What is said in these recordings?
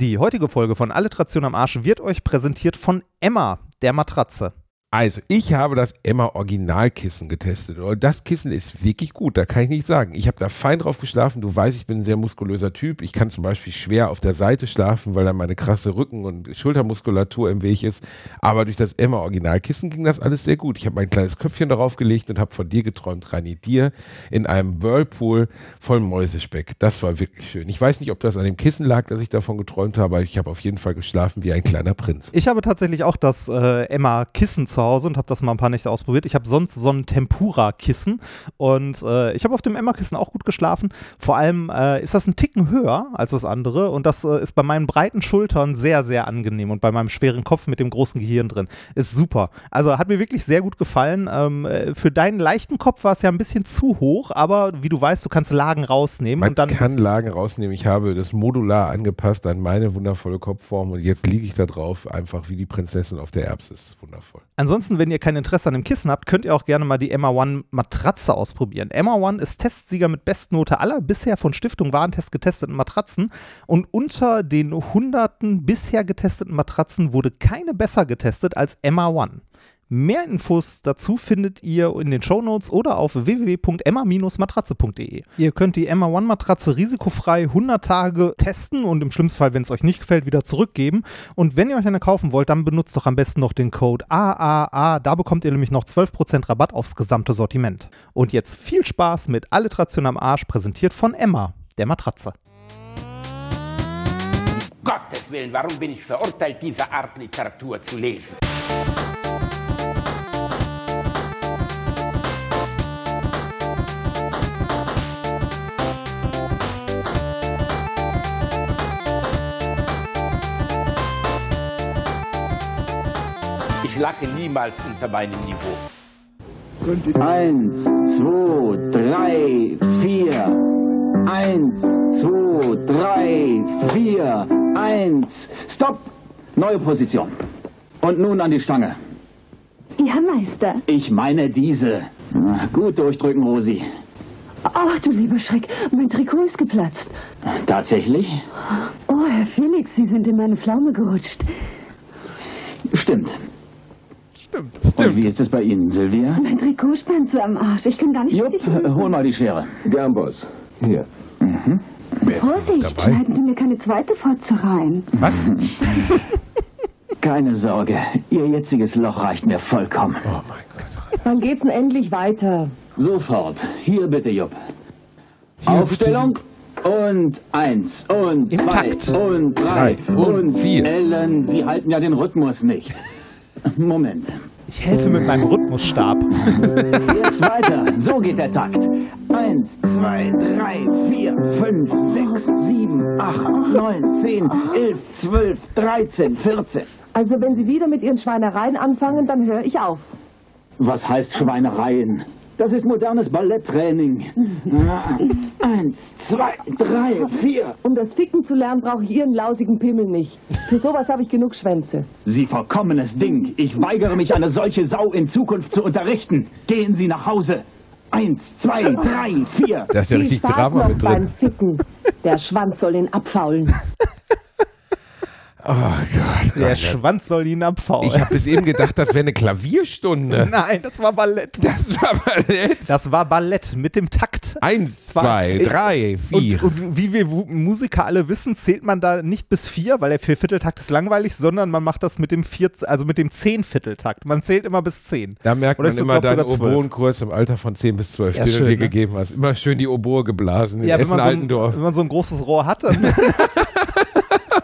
Die heutige Folge von Alliteration am Arsch wird euch präsentiert von Emma, der Matratze. Also, ich habe das Emma Originalkissen getestet. Und das Kissen ist wirklich gut, da kann ich nicht sagen. Ich habe da fein drauf geschlafen. Du weißt, ich bin ein sehr muskulöser Typ. Ich kann zum Beispiel schwer auf der Seite schlafen, weil da meine krasse Rücken- und Schultermuskulatur im Weg ist. Aber durch das Emma Originalkissen ging das alles sehr gut. Ich habe mein kleines Köpfchen darauf gelegt und habe von dir geträumt, Rani, dir in einem Whirlpool voll Mäusespeck. Das war wirklich schön. Ich weiß nicht, ob das an dem Kissen lag, dass ich davon geträumt habe, aber ich habe auf jeden Fall geschlafen wie ein kleiner Prinz. Ich habe tatsächlich auch das äh, Emma-Kissen zu Hause und habe das mal ein paar Nächte ausprobiert. Ich habe sonst so ein Tempura-Kissen und äh, ich habe auf dem Emma-Kissen auch gut geschlafen. Vor allem äh, ist das ein Ticken höher als das andere und das äh, ist bei meinen breiten Schultern sehr, sehr angenehm und bei meinem schweren Kopf mit dem großen Gehirn drin. Ist super. Also hat mir wirklich sehr gut gefallen. Ähm, äh, für deinen leichten Kopf war es ja ein bisschen zu hoch, aber wie du weißt, du kannst Lagen rausnehmen. Man und dann kann Lagen rausnehmen. Ich habe das modular angepasst an meine wundervolle Kopfform und jetzt liege ich da drauf, einfach wie die Prinzessin auf der Erbse. Das ist wundervoll. Ansonsten, wenn ihr kein Interesse an dem Kissen habt, könnt ihr auch gerne mal die Emma One Matratze ausprobieren. Emma One ist Testsieger mit Bestnote aller bisher von Stiftung Warentest getesteten Matratzen und unter den hunderten bisher getesteten Matratzen wurde keine besser getestet als Emma One. Mehr Infos dazu findet ihr in den Shownotes oder auf www.emma-matratze.de. Ihr könnt die Emma One Matratze risikofrei 100 Tage testen und im schlimmsten Fall, wenn es euch nicht gefällt, wieder zurückgeben. Und wenn ihr euch eine kaufen wollt, dann benutzt doch am besten noch den Code AAA. Da bekommt ihr nämlich noch 12% Rabatt aufs gesamte Sortiment. Und jetzt viel Spaß mit Alliteration am Arsch, präsentiert von Emma, der Matratze. Gottes Willen, warum bin ich verurteilt, diese Art Literatur zu lesen? Ich lache niemals unter meinem Niveau. Eins, zwei, drei, vier. Eins, zwei, drei, vier. Eins. Stopp! Neue Position. Und nun an die Stange. Ja, Meister. Ich meine diese. Gut durchdrücken, Rosi. Ach, du lieber Schreck, mein Trikot ist geplatzt. Tatsächlich? Oh, Herr Felix, Sie sind in meine Pflaume gerutscht. Stimmt. Und wie ist es bei Ihnen, Silvia? Mein Trikot spannt so am Arsch. Ich kann gar nicht Jupp, äh, hol mal die Schere. Gern, Boss. Hier. Wer ist denn noch Vorsicht, dabei? schneiden Sie mir keine zweite Fotze rein. Was? Keine Sorge, Ihr jetziges Loch reicht mir vollkommen. Oh mein Gott. Wann geht's denn endlich weiter? Sofort. Hier bitte, Jupp. Aufstellung. Und eins und Im zwei Takt. und drei, Drei und vier. Ellen, Sie halten ja den Rhythmus nicht. Moment. Ich helfe mit meinem Rhythmusstab. Jetzt weiter. So geht der Takt. Eins, zwei, drei, vier, fünf, sechs, sieben, acht, neun, zehn, elf, zwölf, dreizehn, vierzehn. Also, wenn Sie wieder mit Ihren Schweinereien anfangen, dann höre ich auf. Was heißt Schweinereien? Das ist modernes Balletttraining. Eins, zwei, drei, vier. Um das Ficken zu lernen, brauche ich Ihren lausigen Pimmel nicht. Für sowas habe ich genug Schwänze. Sie verkommenes Ding. Ich weigere mich, eine solche Sau in Zukunft zu unterrichten. Gehen Sie nach Hause. Eins, zwei, drei, vier. Da ist ja richtig Drama mit beim drin. Ficken. Der Schwanz soll ihn abfaulen. Oh Gott. Der Rainer. Schwanz soll ihn abfaulen. Ich habe bis eben gedacht, das wäre eine Klavierstunde. Nein, das war Ballett. Das war Ballett. Das war Ballett mit dem Takt. Eins, Zwei. zwei, drei, vier. Und, und wie wir Musiker alle wissen, zählt man da nicht bis vier, weil der Viervierteltakt ist langweilig, sondern man macht das mit dem vier, also mit dem Zehnvierteltakt. Man zählt immer bis zehn. Da merkt Oder man immer deinen zwölf? Oboenkurs im Alter von 10 bis 12, Ja, den schön, du dir ne? gegeben hast. Immer schön die Oboe geblasen in Ja, wenn man, so ein, Essen-Altendorf. wenn man so ein großes Rohr hat, dann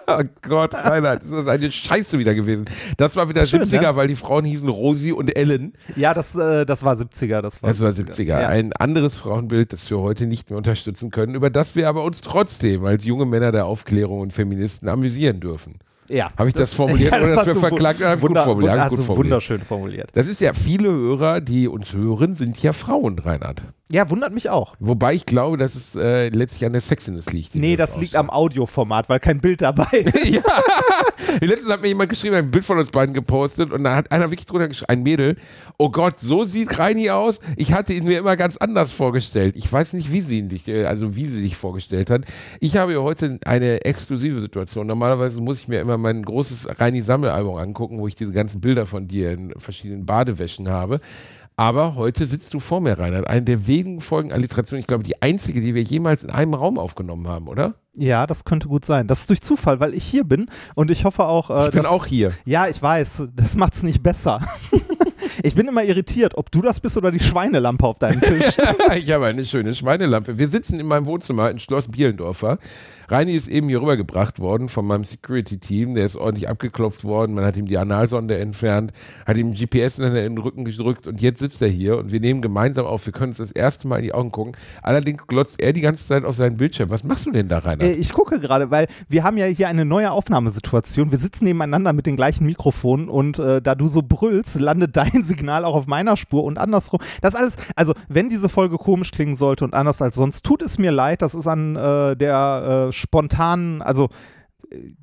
Oh Gott, Reinhard, das ist eine Scheiße wieder gewesen. Das war wieder Schön, 70er, ne? weil die Frauen hießen Rosi und Ellen. ja, das, äh, das war 70er. Das war, Das war 70er. Ja. Ein anderes Frauenbild, das wir heute nicht mehr unterstützen können, über das wir aber uns trotzdem als junge Männer der Aufklärung und Feministen amüsieren dürfen. ja. Habe ich das formuliert oder das hast für du verklagt? wu- Ja, gut Wunder, formuliert, wunder, gut hast du formuliert. wunderschön formuliert. Das ist ja, viele Hörer, die uns hören, sind ja Frauen, Reinhard. Ja, wundert mich auch. Wobei ich glaube, dass es äh, letztlich an der Sexiness liegt. Nee, wir das liegt am Audioformat, weil kein Bild dabei ist. ja. Letztens hat mir jemand geschrieben, ein Bild von uns beiden gepostet und da hat einer wirklich drunter geschrieben, ein Mädel, oh Gott, so sieht Reini aus. Ich hatte ihn mir immer ganz anders vorgestellt. Ich weiß nicht, wie sie ihn dich, äh, also wie sie dich vorgestellt hat. Ich habe ja heute eine exklusive Situation. Normalerweise muss ich mir immer mein großes Reini-Sammelalbum angucken, wo ich diese ganzen Bilder von dir in verschiedenen Badewäschen habe. Aber heute sitzt du vor mir, Reinhard. Eine der wenigen Folgen Alliteration, ich glaube, die einzige, die wir jemals in einem Raum aufgenommen haben, oder? Ja, das könnte gut sein. Das ist durch Zufall, weil ich hier bin und ich hoffe auch. Äh, Ich bin dass- auch hier. Ja, ich weiß. Das macht's nicht besser. ich bin immer irritiert, ob du das bist oder die Schweinelampe auf deinem Tisch. ich habe eine schöne Schweinelampe. Wir sitzen in meinem Wohnzimmer in Schloss Bielendorfer. Reini ist eben hier rübergebracht worden von meinem Security-Team. Der ist ordentlich abgeklopft worden. Man hat ihm die Analsonde entfernt, hat ihm GPS in den Rücken gedrückt und jetzt sitzt er hier und wir nehmen gemeinsam auf. Wir können uns das erste Mal in die Augen gucken. Allerdings glotzt er die ganze Zeit auf seinen Bildschirm. Was machst du denn da, Rainer? Äh, ich gucke gerade, weil wir haben ja hier eine neue Aufnahmesituation. Wir sitzen nebeneinander mit den gleichen Mikrofonen und äh, da du so brüllst, landet dein Signal auch auf meiner Spur und andersrum. Das alles, also wenn diese Folge komisch klingen sollte und anders als sonst, tut es mir leid. Das ist an äh, der äh, spontanen, also äh,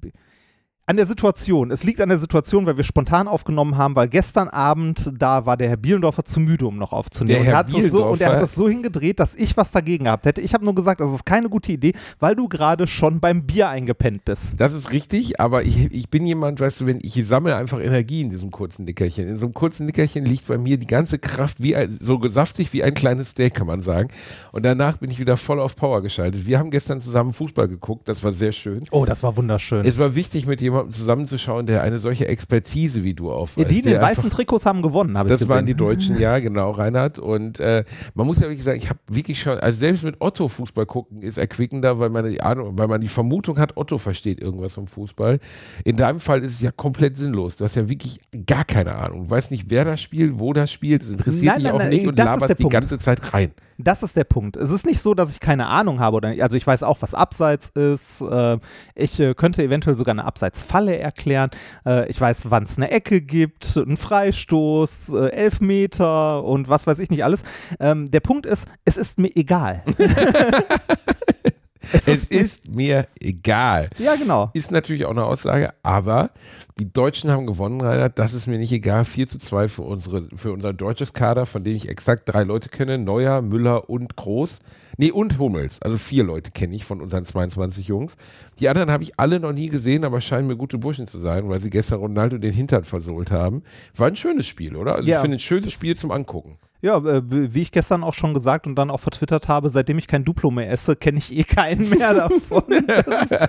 an der Situation. Es liegt an der Situation, weil wir spontan aufgenommen haben, weil gestern Abend, da war der Herr Bielendorfer zu müde, um noch aufzunehmen. Der Herr und, er hat das so, und er hat das so hingedreht, dass ich was dagegen gehabt hätte. Ich habe nur gesagt, das ist keine gute Idee, weil du gerade schon beim Bier eingepennt bist. Das ist richtig, aber ich, ich bin jemand, weißt du, wenn ich sammle einfach Energie in diesem kurzen Nickerchen. In so einem kurzen Nickerchen liegt bei mir die ganze Kraft wie ein, so saftig wie ein kleines Steak, kann man sagen. Und danach bin ich wieder voll auf Power geschaltet. Wir haben gestern zusammen Fußball geguckt, das war sehr schön. Oh, das war wunderschön. Es war wichtig, mit jemandem zusammenzuschauen, der eine solche Expertise wie du Ja, aufweist. die in den weißen Trikots haben gewonnen, habe ich das gesehen. waren die Deutschen, ja, genau, Reinhard. Und äh, man muss ja wirklich sagen, ich habe wirklich schon, also selbst mit Otto Fußball gucken ist erquickender, weil man die Ahnung, weil man die Vermutung hat, Otto versteht irgendwas vom Fußball. In deinem Fall ist es ja komplett sinnlos. Du hast ja wirklich gar keine Ahnung. Du weißt nicht, wer das spielt, wo das spielt. Es interessiert Nein, dich nein, auch nein, nicht und das ist laberst die Punkt. ganze Zeit rein. Das ist der Punkt. Es ist nicht so, dass ich keine Ahnung habe. Oder, also ich weiß auch, was Abseits ist. Äh, ich äh, könnte eventuell sogar eine Abseitsfalle erklären. Äh, ich weiß, wann es eine Ecke gibt, einen Freistoß, äh, Elfmeter und was weiß ich nicht alles. Ähm, der Punkt ist, es ist mir egal. es Es ist mir egal. ja, genau. Ist natürlich auch eine Aussage, aber die Deutschen haben gewonnen, Reinhard. Das ist mir nicht egal. 4 zu 2 für, unsere, für unser deutsches Kader, von dem ich exakt drei Leute kenne: Neuer, Müller und Groß. Nee, und Hummels. Also vier Leute kenne ich von unseren 22 Jungs. Die anderen habe ich alle noch nie gesehen, aber scheinen mir gute Burschen zu sein, weil sie gestern Ronaldo den Hintern versohlt haben. War ein schönes Spiel, oder? Also Ja, ich finde ein schönes Spiel zum Angucken. Ja, äh, wie ich gestern auch schon gesagt und dann auch vertwittert habe, seitdem ich kein Duplo mehr esse, kenne ich eh keinen mehr davon. Das ist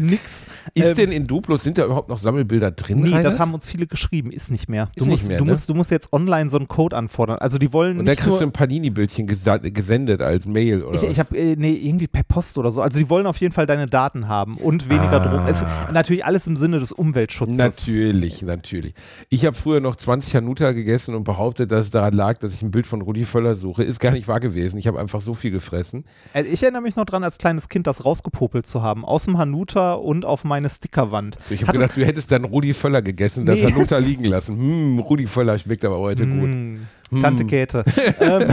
nix. Ist Ähm, denn in Duplos, sind da überhaupt noch Sammelbilder drin? Nee, Reinhard? das haben uns viele geschrieben, ist nicht mehr. Du, Ist nicht musst, mehr, du, ne? musst, du musst jetzt online so einen Code anfordern. Also die wollen und da nicht kriegst du ein Panini-Bildchen gesendet als Mail oder ich, was? ich habe äh, nee, irgendwie per Post oder so. Also die wollen auf jeden Fall deine Daten haben und weniger Ah. Drogen. Es ist natürlich alles im Sinne des Umweltschutzes. Natürlich, natürlich. Ich habe früher noch 20 Hanuta gegessen und behauptet, dass es daran lag, dass ich ein Bild von Rudi Völler suche. Ist gar nicht wahr gewesen. Ich habe einfach so viel gefressen. Also ich erinnere mich noch dran, als kleines Kind das rausgepopelt zu haben. Aus dem Hanuta und auf meine Stickerwand. So, ich habe gedacht, du hättest dann Rudi Völler gegessen, das Nee. Hanuta liegen lassen. Hm, Rudi Völler schmeckt aber heute gut. Hm, Tante Käthe. ähm,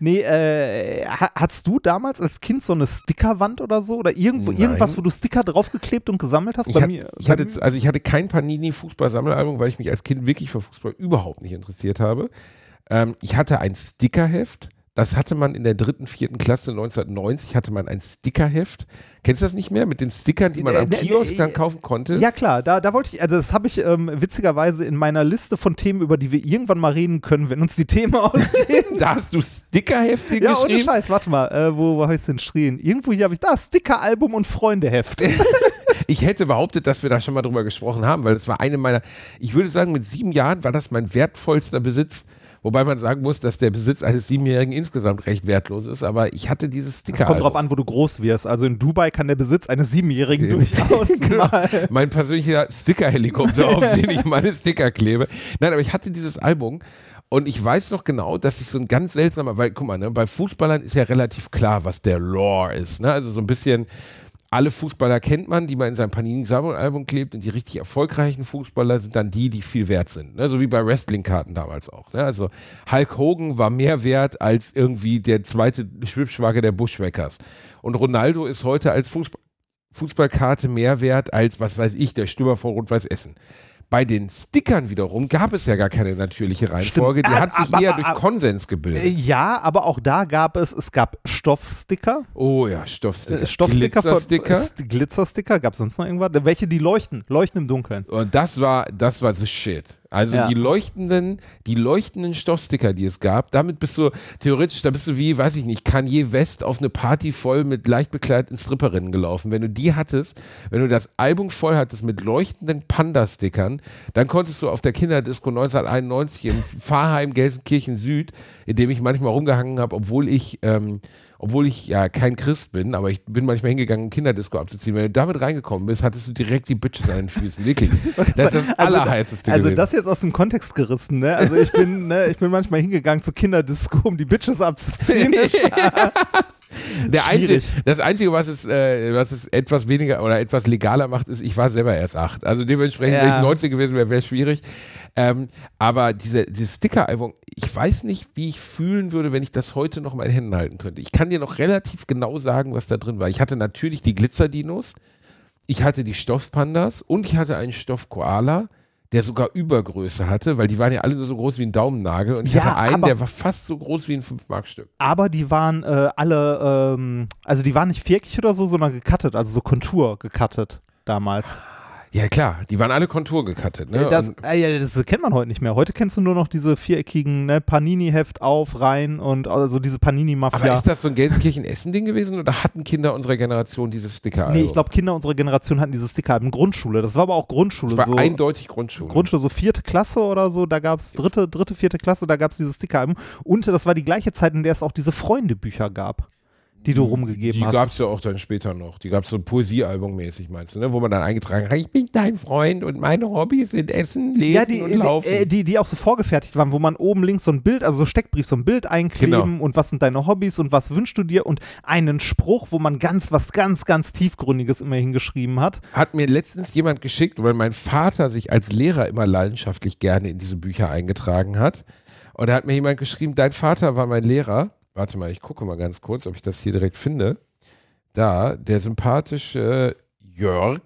nee, äh, ha- hattest du damals als Kind so eine Stickerwand oder so? Oder irgendwo, Nein. irgendwas, wo du Sticker draufgeklebt und gesammelt hast? Ich, Bei hat, mir, ich bei hatte, also ich hatte kein Panini-Fußball-Sammelalbum, weil ich mich als Kind wirklich für Fußball überhaupt nicht interessiert habe. Ähm, ich hatte ein Stickerheft. Das hatte man in der dritten, vierten Klasse 1990, hatte man ein Stickerheft. Kennst du das nicht mehr? Mit den Stickern, die man am Kiosk dann kaufen konnte? Ja, klar, da, da wollte ich, also das habe ich ähm, witzigerweise in meiner Liste von Themen, über die wir irgendwann mal reden können, wenn uns die Themen ausgehen. Da hast du Stickerhefte ja, ohne geschrieben? Scheiß, warte mal, äh, wo, wo habe ich es denn stehen? Irgendwo hier habe ich da, Stickeralbum und Freundeheft. Ich hätte behauptet, dass wir da schon mal drüber gesprochen haben, weil das war eine meiner, ich würde sagen, mit sieben Jahren war das mein wertvollster Besitz. Wobei man sagen muss, dass der Besitz eines Siebenjährigen insgesamt recht wertlos ist, aber ich hatte dieses Sticker. Es kommt drauf an, wo du groß wirst. Also in Dubai kann der Besitz eines Siebenjährigen durchaus Genau. mal. Mein persönlicher Sticker-Helikopter, auf den ich meine Sticker klebe. Nein, aber ich hatte dieses Album und ich weiß noch genau, dass ich so ein ganz seltsamer, weil guck mal, ne, bei Fußballern ist ja relativ klar, was der Lore ist. Ne? Also so ein bisschen alle Fußballer kennt man, die man in seinem Panini-Album klebt und die richtig erfolgreichen Fußballer sind dann die, die viel wert sind. Ne? So wie bei Wrestling-Karten damals auch. Ne? Also Hulk Hogan war mehr wert als irgendwie der zweite Schwibschwager der Bushwackers. Und Ronaldo ist heute als Fußball Fußballkarte mehr wert als, was weiß ich, der Stürmer von Rot-Weiß Essen. Bei den Stickern wiederum gab es ja gar keine natürliche Reihenfolge. Stimmt. Die Ah, hat sich aber- eher durch aber- Konsens gebildet. Äh, Ja, aber auch da gab es, es gab Stoffsticker. oh ja, Stoffsticker. Äh, Stoffsticker, von- Glitzersticker. äh, Glitzersticker, gab es sonst noch irgendwas? Welche, die leuchten, leuchten im Dunkeln. Und das war, das war the shit. Also Ja. die leuchtenden, die leuchtenden Stoffsticker, die es gab, damit bist du theoretisch, da bist du wie, weiß ich nicht, Kanye West auf eine Party voll mit leicht bekleideten Stripperinnen gelaufen. Wenn du die hattest, wenn du das Album voll hattest mit leuchtenden Panda-Stickern, dann konntest du auf der Kinderdisco 1991 in Pfarrheim, Gelsenkirchen Süd, in dem ich manchmal rumgehangen habe, obwohl ich, ähm, obwohl ich ja kein Christ bin, aber ich bin manchmal hingegangen, um Kinderdisco abzuziehen. Wenn du damit reingekommen bist, hattest du direkt die Bitches an den Füßen. Wirklich. Das ist das Allerheißeste Also gewesen. das jetzt aus dem Kontext gerissen, ne? Also ich bin, ne, ich bin manchmal hingegangen zur Kinderdisco, um die Bitches abzuziehen. Der einzige, das Einzige, was es, äh, was es etwas weniger oder etwas legaler macht, ist, ich war selber erst acht. Also dementsprechend, Ja. wenn ich 19 gewesen wäre, wäre es schwierig. Ähm, aber diese, diese Sticker-Album, ich weiß nicht, wie ich fühlen würde, wenn ich das heute noch mal in Händen halten könnte. Ich kann dir noch relativ genau sagen, was da drin war. Ich hatte natürlich die Glitzerdinos, ich hatte die Stoffpandas und ich hatte einen Stoffkoala, der sogar Übergröße hatte, weil die waren ja alle nur so groß wie ein Daumennagel und ich Ja, hatte einen, aber- der war fast so groß wie ein 5-Mark-Stück. Aber die waren äh, alle, ähm, also die waren nicht viereckig oder so, sondern gecuttet, also so Kontur gecuttet damals. Ja, klar, die waren alle Kontur gecuttet. Ne? Äh, das, äh, ja, das kennt man heute nicht mehr. Heute kennst du nur noch diese viereckigen ne, Panini-Heft auf, rein und also diese aber Panini-Mafia. ist das so ein Gelsenkirchen-Essen-Ding gewesen oder hatten Kinder unserer Generation dieses Sticker? Nee, ich glaube, Kinder unserer Generation hatten diese Sticker in Grundschule. Das war aber auch Grundschule. es war so, eindeutig Grundschule. Grundschule, so vierte Klasse oder so, da gab es dritte, dritte, vierte Klasse, da gab es diese Stickeralben. Und das war die gleiche Zeit, in der es auch diese Freundebücher gab, die du rumgegeben die hast. gab es ja auch dann später noch. Die gab es so Poesiealbum mäßig, meinst du, ne? wo man dann eingetragen hat, ich bin dein Freund und meine Hobbys sind Essen, Lesen ja, die, und die, Laufen. äh, die, die auch so vorgefertigt waren, wo man oben links so ein Bild, also so Steckbrief, so ein Bild einkleben Genau. und was sind deine Hobbys und was wünschst du dir und einen Spruch, wo man ganz, was ganz, ganz tiefgründiges immer hingeschrieben hat. hat mir letztens jemand geschickt, weil mein Vater sich als Lehrer immer leidenschaftlich gerne in diese Bücher eingetragen hat. Und da hat mir jemand geschrieben, dein Vater war mein Lehrer. Warte mal, ich gucke mal ganz kurz, ob ich das hier direkt finde. Da, der sympathische Jörg.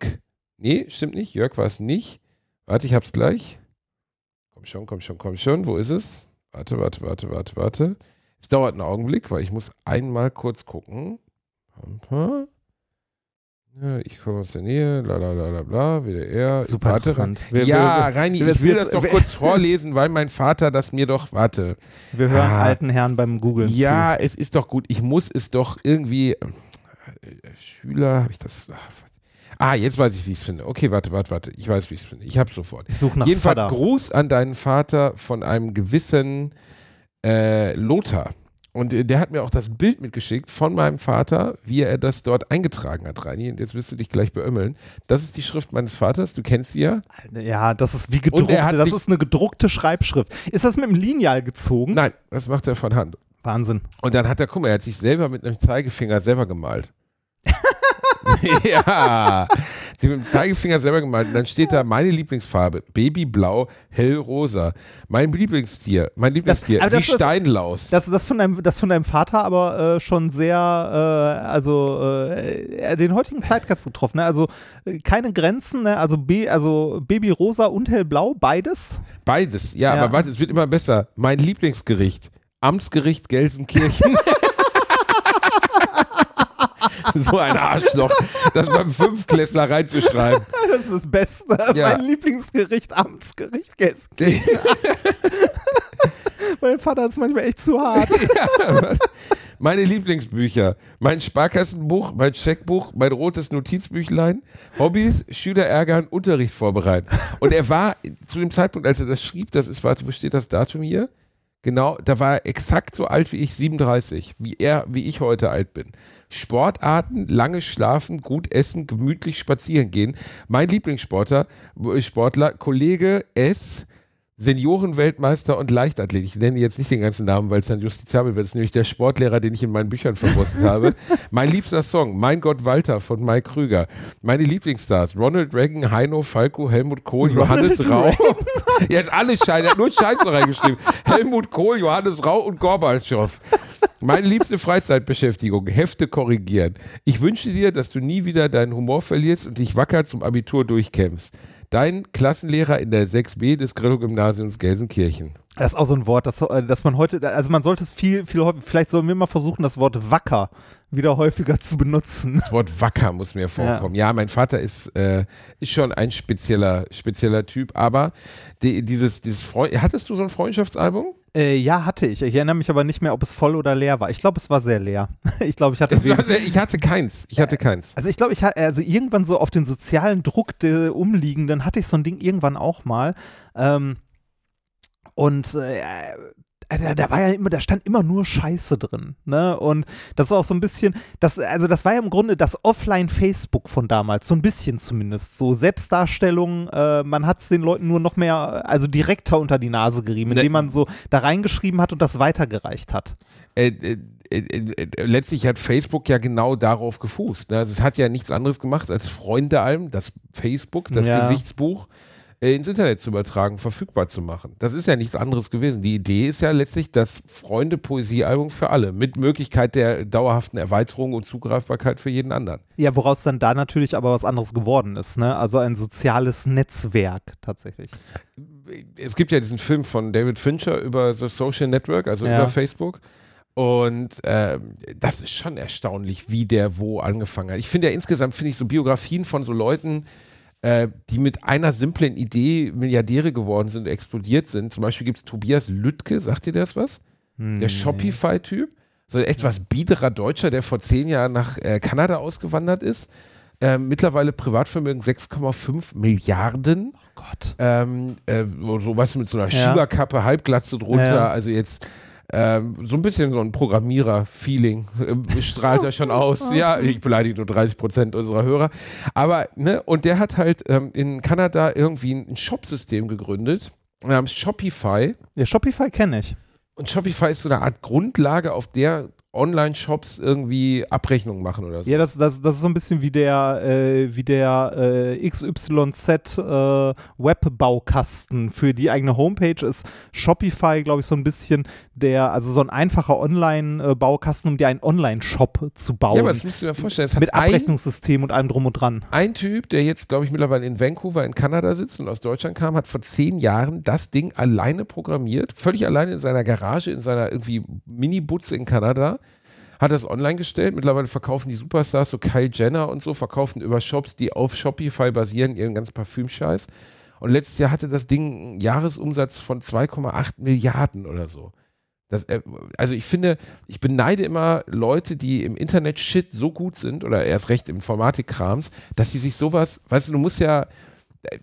Nee, stimmt nicht. Jörg war es nicht. Warte, ich hab's gleich. Komm schon, komm schon, komm schon. Wo ist es? Warte, warte, warte, warte, warte. Es dauert einen Augenblick, weil ich muss einmal kurz gucken. Pam, pam. Ja, Ich komme aus der Nähe, la la la la bla, WDR. Super warte, interessant. Wir, ja, wir, Reini, ich will jetzt- das doch kurz vorlesen, weil mein Vater das mir doch, warte. wir hören Ah. alten Herren beim Googlen Ja, es ist doch gut. Ich muss es doch irgendwie. äh, Schüler, habe ich das. Ah, jetzt weiß ich, wie ich es finde. Okay, warte, warte, warte. Ich weiß, wie ich es finde. Ich habe sofort. zu. Ich suche nach Jedenfalls Vater. Gruß an deinen Vater von einem gewissen äh, Lothar. Und der hat mir auch das Bild mitgeschickt von meinem Vater, wie er das dort eingetragen hat, Reini. Und jetzt wirst du dich gleich beömmeln. Das ist die Schrift meines Vaters, du kennst sie ja. Ja, das ist wie gedruckte, das ist eine gedruckte Schreibschrift. Ist das mit dem Lineal gezogen? Nein, das macht er von Hand. Wahnsinn. Und dann hat er, guck mal, er hat sich selber mit einem Zeigefinger selber gemalt. ja, sie mit dem Zeigefinger selber gemalt. Und dann steht da meine Lieblingsfarbe, Babyblau, hellrosa. Mein Lieblingstier, mein Lieblingstier, aber die das ist- Steinlaus. Das, das, von deinem, das von deinem Vater aber äh, schon sehr, äh, also äh, den heutigen Zeitgeist getroffen. Ne? Also äh, keine Grenzen, ne? also, B, also Babyrosa und hellblau, beides. Beides, ja, Ja. aber warte, es wird immer besser. Mein Lieblingsgericht, Amtsgericht Gelsenkirchen. so ein Arschloch, das beim Fünfklässler reinzuschreiben. Das ist das Beste. Ja. Mein Lieblingsgericht, Amtsgericht, Gelsenkirchen. mein Vater ist manchmal echt zu hart. Meine Lieblingsbücher, mein Sparkassenbuch, mein Scheckbuch, mein rotes Notizbüchlein, Hobbys, Schüler ärgern, Unterricht vorbereiten. Und er war zu dem Zeitpunkt, als er das schrieb, das ist, warte, wo steht das Datum hier? Genau, da war er exakt so alt wie ich, 37, wie er, wie ich heute alt bin. Sportarten, lange schlafen, gut essen, gemütlich spazieren gehen. Mein Lieblingssportler, Sportler, Kollege S. Seniorenweltmeister und Leichtathlet. Ich nenne jetzt nicht den ganzen Namen, weil es dann justiziabel wird. Das ist nämlich der Sportlehrer, den ich in meinen Büchern verwurstet habe. Mein liebster Song, Mein Gott Walter von Mike Krüger. Meine Lieblingsstars, Ronald Reagan, Heino, Falco, Helmut Kohl, Johannes Rau. Jetzt alles Scheiße, nur Scheiße reingeschrieben. Helmut Kohl, Johannes Rau und Gorbatschow. Meine liebste Freizeitbeschäftigung, Hefte korrigieren. Ich wünsche dir, dass du nie wieder deinen Humor verlierst und dich wacker zum Abitur durchkämpfst. Dein Klassenlehrer in der 6b des Grillo-Gymnasiums Gelsenkirchen. Das ist auch so ein Wort, das, äh, das man heute, also man sollte es viel, viel häufiger, vielleicht sollen wir mal versuchen, das Wort wacker wieder häufiger zu benutzen. Das Wort wacker muss mir vorkommen. Ja, ja mein Vater ist, äh, ist schon ein spezieller, spezieller Typ, aber die, dieses, dieses Freund, hattest du so ein Freundschaftsalbum? Äh, ja, hatte ich. Ich erinnere mich aber nicht mehr, ob es voll oder leer war. Ich glaube, es war sehr leer. ich glaube, ich hatte. Also, ich hatte keins. Ich hatte keins. Also ich glaube, ich hatte, also irgendwann so auf den sozialen Druck der Umliegenden hatte ich so ein Ding irgendwann auch mal. Ähm, und äh, da, da, war ja immer, da stand immer nur Scheiße drin, ne? Und das ist auch so ein bisschen, das, also das war ja im Grunde das Offline-Facebook von damals, so ein bisschen zumindest. So Selbstdarstellung, äh, man hat es den Leuten nur noch mehr, also direkter unter die Nase gerieben, indem man so da reingeschrieben hat und das weitergereicht hat. Äh, äh, äh, äh, letztlich hat Facebook ja genau darauf gefußt. Ne? Also es hat ja nichts anderes gemacht als Freunde allem, das Facebook, das Ja. Gesichtsbuch äh, ins Internet zu übertragen, verfügbar zu machen. Das ist ja nichts anderes gewesen. Die Idee ist ja letztlich das Freunde-Poesiealbum für alle, mit Möglichkeit der dauerhaften Erweiterung und Zugreifbarkeit für jeden anderen. Ja, woraus dann da natürlich aber was anderes geworden ist, ne? Also ein soziales Netzwerk tatsächlich. es gibt ja diesen Film von David Fincher über The Social Network, also Ja. über Facebook. Und ähm, das ist schon erstaunlich, wie der wo angefangen hat. Ich finde ja insgesamt, finde ich so Biografien von so Leuten, äh, die mit einer simplen Idee Milliardäre geworden sind, explodiert sind. Zum Beispiel gibt es Tobias Lüttke, sagt ihr das was? Der Shopify-Typ. So ein etwas biederer Deutscher, der vor zehn Jahren nach äh, Kanada ausgewandert ist. Ähm, mittlerweile Privatvermögen 6,5 Milliarden. Oh Gott. Ähm, äh, so, so was mit so einer Ja. Schieberkappe, Halbglatze drunter, Ja. also jetzt ähm, so ein bisschen so ein Programmierer-Feeling äh, strahlt er schon aus. Ja, ich beleidige nur 30 Prozent unserer Hörer. Aber, ne, und der hat halt ähm, in Kanada irgendwie ein Shopsystem gegründet namens Shopify. Ja, Shopify kenne ich. Und Shopify ist so eine Art Grundlage, auf der Online-Shops irgendwie Abrechnungen machen oder so. Ja, das, das, das ist so ein bisschen wie der, äh, wie der äh, XYZ äh, Webbaukasten für die eigene Homepage ist Shopify, glaube ich, so ein bisschen der, also so ein einfacher Online-Baukasten, um dir einen Online-Shop zu bauen. Ja, aber das musst du dir vorstellen. Mit ein, Abrechnungssystem und allem drum und dran. ein Typ, der jetzt, glaube ich, mittlerweile in Vancouver in Kanada sitzt und aus Deutschland kam, hat vor zehn Jahren das Ding alleine programmiert, völlig alleine in seiner Garage, in seiner irgendwie Mini-Butze in Kanada, hat das online gestellt. Mittlerweile verkaufen die Superstars, so Kyle Jenner und so, verkaufen über Shops, die auf Shopify basieren, ihren ganzen Parfümscheiß. Und letztes Jahr hatte das Ding einen Jahresumsatz von 2,8 Milliarden oder so. Das, äh, also ich finde, ich beneide immer Leute, die im Internet Shit so gut sind oder erst recht im Informatikkrams, dass sie sich sowas, weißt du, du musst ja, äh,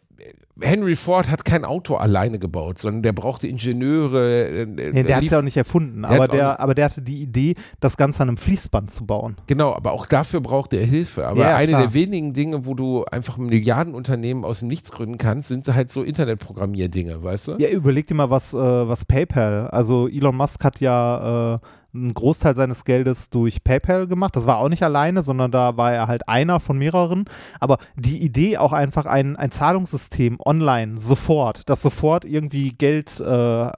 Henry Ford hat kein Auto alleine gebaut, sondern der brauchte Ingenieure. äh, Ja, der hat es ja auch nicht erfunden, Der aber der, aber der hatte die Idee, das Ganze an einem Fließband zu bauen. Genau, aber auch dafür braucht er Hilfe. Aber Ja, eine klar. der wenigen Dinge, wo du einfach ein Milliardenunternehmen aus dem Nichts gründen kannst, sind halt so Internetprogrammierdinge, weißt du? Ja, überleg dir mal, was, äh, was PayPal, also Elon Musk hat ja äh, einen Großteil seines Geldes durch PayPal gemacht. Das war auch nicht alleine, sondern da war er halt einer von mehreren. Aber die Idee auch einfach ein, ein Zahlungssystem online, sofort, das sofort irgendwie Geld äh,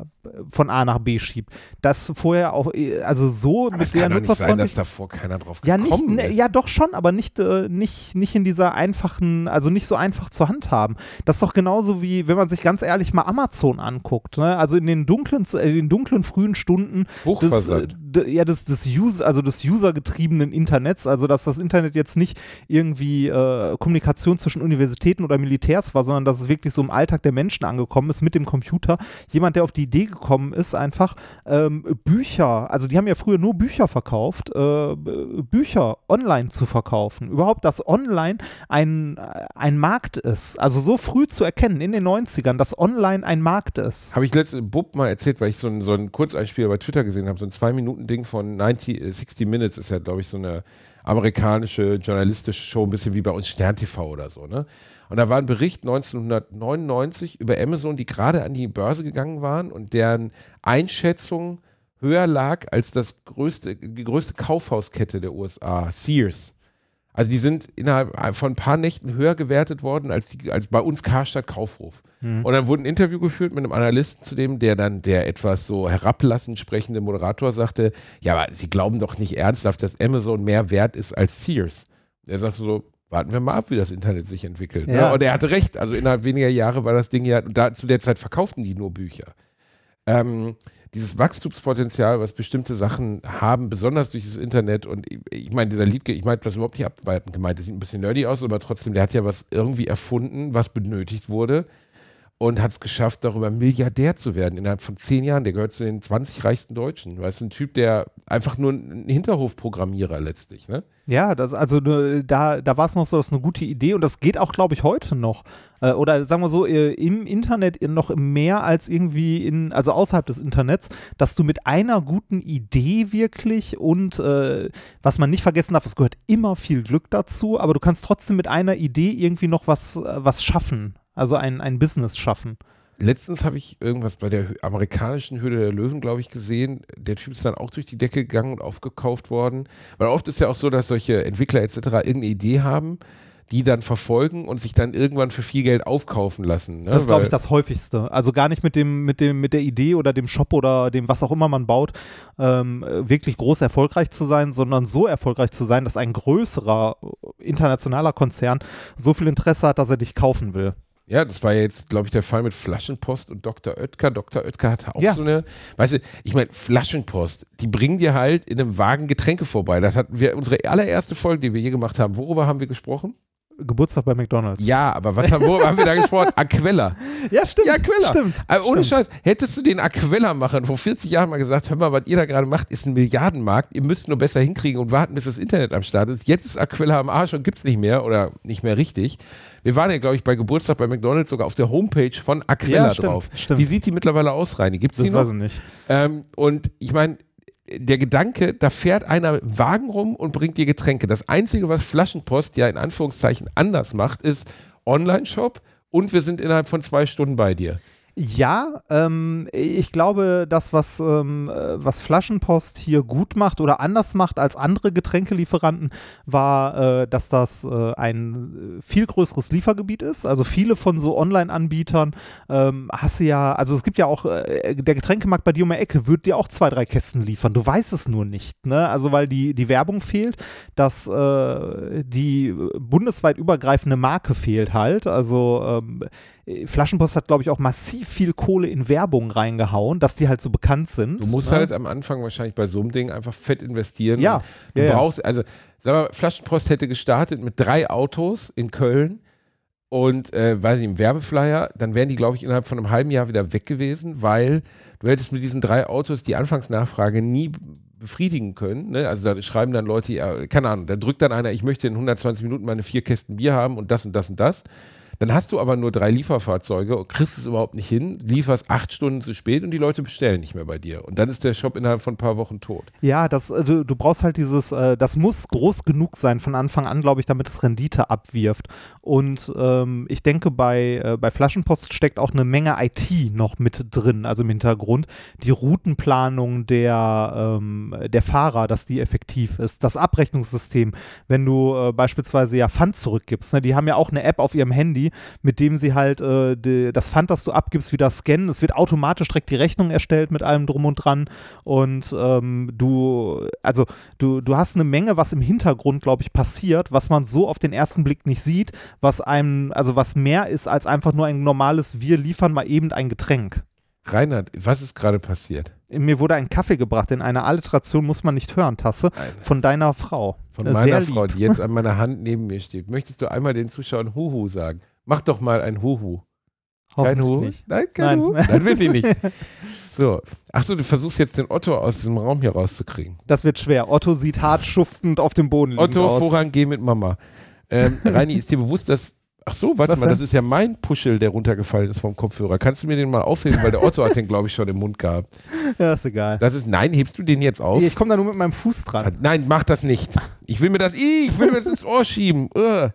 von A nach B schiebt. Das vorher auch, äh, also so Aber mit der kann doch nicht sein, dass Nutzerfreundlichkeit. davor keiner drauf Ja, nicht, gekommen ist. ja, doch schon, aber nicht, äh, nicht, nicht in dieser einfachen, also nicht so einfach zur Hand haben. Das ist doch genauso wie, wenn man sich ganz ehrlich mal Amazon anguckt. Ne? Also in den dunklen, äh, in den dunklen frühen Stunden des, äh, ja, des, des User, also des usergetriebenen Internets, also dass das Internet jetzt nicht irgendwie äh, Kommunikation zwischen Universitäten oder Militärs war, sondern dass es wirklich so im Alltag der Menschen angekommen ist mit dem Computer. Jemand, der auf die Idee gekommen ist, einfach ähm, Bücher, also die haben ja früher nur Bücher verkauft, äh, Bücher online zu verkaufen. Überhaupt, dass online ein, ein Markt ist. Also so früh zu erkennen in den 90ern, dass online ein Markt ist. Habe ich letzte Bub mal erzählt, weil ich so ein, so ein Kurzeinspieler bei Twitter gesehen habe, so ein Zwei-Minuten-Ding von 90, äh, 60 Minutes ist ja, glaube ich, so eine amerikanische journalistische Show, ein bisschen wie bei uns Stern TV oder so. Ne? Und da war ein Bericht 1999 über Amazon, die gerade an die Börse gegangen waren und deren Einschätzung höher lag als das größte, die größte Kaufhauskette der USA, Sears. Also die sind innerhalb von ein paar Nächten höher gewertet worden als, die, als bei uns Karstadt Kaufhof. Mhm. Und dann wurde ein Interview geführt mit einem Analysten zu dem, der dann der etwas so herablassend sprechende Moderator sagte, ja, aber Sie glauben doch nicht ernsthaft, dass Amazon mehr wert ist als Sears. Er sagte so, warten wir mal ab, wie das Internet sich entwickelt. Ne? Ja. Ne? Und er hatte recht. Also innerhalb weniger Jahre war das Ding ja, da zu der Zeit verkauften die nur Bücher. Ähm, dieses Wachstumspotenzial, was bestimmte Sachen haben, besonders durch das Internet und ich, ich meine, dieser Lied, ich meine das überhaupt nicht abweitend gemeint, das sieht ein bisschen nerdy aus, aber trotzdem, der hat ja was irgendwie erfunden, was benötigt wurde und hat es geschafft, darüber Milliardär zu werden innerhalb von zehn Jahren. Der gehört zu den 20 reichsten Deutschen. Weißt du, ein Typ, der einfach nur ein Hinterhofprogrammierer letztlich, ne? Ja, das, also da, da war es noch so, das ist eine gute Idee und das geht auch, glaube ich, heute noch. Äh, oder sagen wir so, äh, im Internet noch mehr als irgendwie in, also außerhalb des Internets, dass du mit einer guten Idee wirklich und äh, was man nicht vergessen darf, es gehört immer viel Glück dazu, aber du kannst trotzdem mit einer Idee irgendwie noch was, was schaffen. Also ein, ein Business schaffen. Letztens habe ich irgendwas bei der amerikanischen Höhle der Löwen, glaube ich, gesehen. Der Typ ist dann auch durch die Decke gegangen und aufgekauft worden. Weil oft ist ja auch so, dass solche Entwickler etc. irgendeine Idee haben, die dann verfolgen und sich dann irgendwann für viel Geld aufkaufen lassen. Ne? Das ist, glaube ich, das häufigste. Also gar nicht mit dem, mit dem, mit der Idee oder dem Shop oder dem, was auch immer man baut, ähm, wirklich groß erfolgreich zu sein, sondern so erfolgreich zu sein, dass ein größerer internationaler Konzern so viel Interesse hat, dass er dich kaufen will. Ja, das war jetzt, glaube ich, der Fall mit Flaschenpost und Dr. Oetker. Dr. Oetker hatte auch ja. so eine, weißt du, ich meine, Flaschenpost, die bringen dir halt in einem Wagen Getränke vorbei. Das hatten wir, unsere allererste Folge, die wir hier gemacht haben. Worüber haben wir gesprochen? Geburtstag bei McDonalds. Ja, aber was haben, haben wir da gesprochen? Aquella. Ja, stimmt. Ja, Aquella. Stimmt. Aber ohne stimmt. Scheiß, hättest du den Aquella machen, vor 40 Jahren mal gesagt, hör mal, was ihr da gerade macht, ist ein Milliardenmarkt, ihr müsst nur besser hinkriegen und warten, bis das Internet am Start ist. Jetzt ist Aquella am Arsch und gibt es nicht mehr oder nicht mehr richtig. Wir waren ja, glaube ich, bei Geburtstag bei McDonalds sogar auf der Homepage von Aquella ja, stimmt, drauf. Stimmt. Wie sieht die mittlerweile aus, Reini? Gibt es die noch? Das weiß ich nicht. Ähm, und ich meine, der Gedanke, da fährt einer Wagen rum und bringt dir Getränke. Das Einzige, was Flaschenpost ja in Anführungszeichen anders macht, ist Online-Shop und wir sind innerhalb von zwei Stunden bei dir. Ja, ähm, ich glaube, das, was, ähm, was Flaschenpost hier gut macht oder anders macht als andere Getränkelieferanten, war, äh, dass das äh, ein viel größeres Liefergebiet ist. Also viele von so Online-Anbietern ähm, hast du ja, also es gibt ja auch, äh, der Getränkemarkt bei dir um die Ecke wird dir auch zwei, drei Kästen liefern. Du weißt es nur nicht, ne? Also weil die, die Werbung fehlt, dass äh, die bundesweit übergreifende Marke fehlt halt. Also ähm, Flaschenpost hat, glaube ich, auch massiv viel Kohle in Werbung reingehauen, dass die halt so bekannt sind. Du musst ne? halt am Anfang wahrscheinlich bei so einem Ding einfach fett investieren. Ja. Du ja, brauchst, also, sag mal, Flaschenpost hätte gestartet mit drei Autos in Köln und, äh, weiß ich, im Werbeflyer, dann wären die, glaube ich, innerhalb von einem halben Jahr wieder weg gewesen, weil du hättest mit diesen drei Autos die Anfangsnachfrage nie befriedigen können. Ne? Also da schreiben dann Leute, ja, keine Ahnung, da drückt dann einer, ich möchte in 120 Minuten meine vier Kästen Bier haben und das und das und das. Dann hast du aber nur drei Lieferfahrzeuge und kriegst es überhaupt nicht hin, lieferst acht Stunden zu spät und die Leute bestellen nicht mehr bei dir. Und dann ist der Shop innerhalb von ein paar Wochen tot. Ja, das, äh, du, du brauchst halt dieses, äh, das muss groß genug sein von Anfang an, glaube ich, damit es Rendite abwirft. Und ähm, ich denke, bei, äh, bei Flaschenpost steckt auch eine Menge IT noch mit drin, also im Hintergrund. Die Routenplanung der, ähm, der Fahrer, dass die effektiv ist. Das Abrechnungssystem, wenn du äh, beispielsweise ja Pfand zurückgibst, ne? die haben ja auch eine App auf ihrem Handy, mit dem sie halt äh, die, das Pfand, das du abgibst, wieder scannen. Es wird automatisch direkt die Rechnung erstellt mit allem drum und dran. Und ähm, du, also du, du hast eine Menge, was im Hintergrund, glaube ich, passiert, was man so auf den ersten Blick nicht sieht, was einem, also was mehr ist als einfach nur ein normales, wir liefern mal eben ein Getränk. Reinhard, was ist gerade passiert? Mir wurde ein Kaffee gebracht in einer Alliteration, muss man nicht hören, Tasse, von deiner Frau. Von meiner Frau, die jetzt an meiner Hand neben mir steht. Möchtest du einmal den Zuschauern Huhu sagen? Mach doch mal ein Huhu. Kein Huhu? Nicht. Nein, kein Nein. Huhu? Dann will ich nicht. So. Achso, du versuchst jetzt den Otto aus diesem Raum hier rauszukriegen. Das wird schwer. Otto sieht hart schuftend auf dem Boden Otto, aus. Otto, voran, geh mit Mama. Ähm, Reini, ist dir bewusst, dass Ach so, warte Was mal, denn? das ist ja mein Puschel, der runtergefallen ist vom Kopfhörer. Kannst du mir den mal aufheben, weil der Otto hat den, glaube ich, schon im Mund gehabt. Ja, ist egal. Das ist, nein, hebst du den jetzt auf? Ich komme da nur mit meinem Fuß dran. Nein, mach das nicht. Ich will mir das, ich will mir das ins Ohr schieben. Ugh.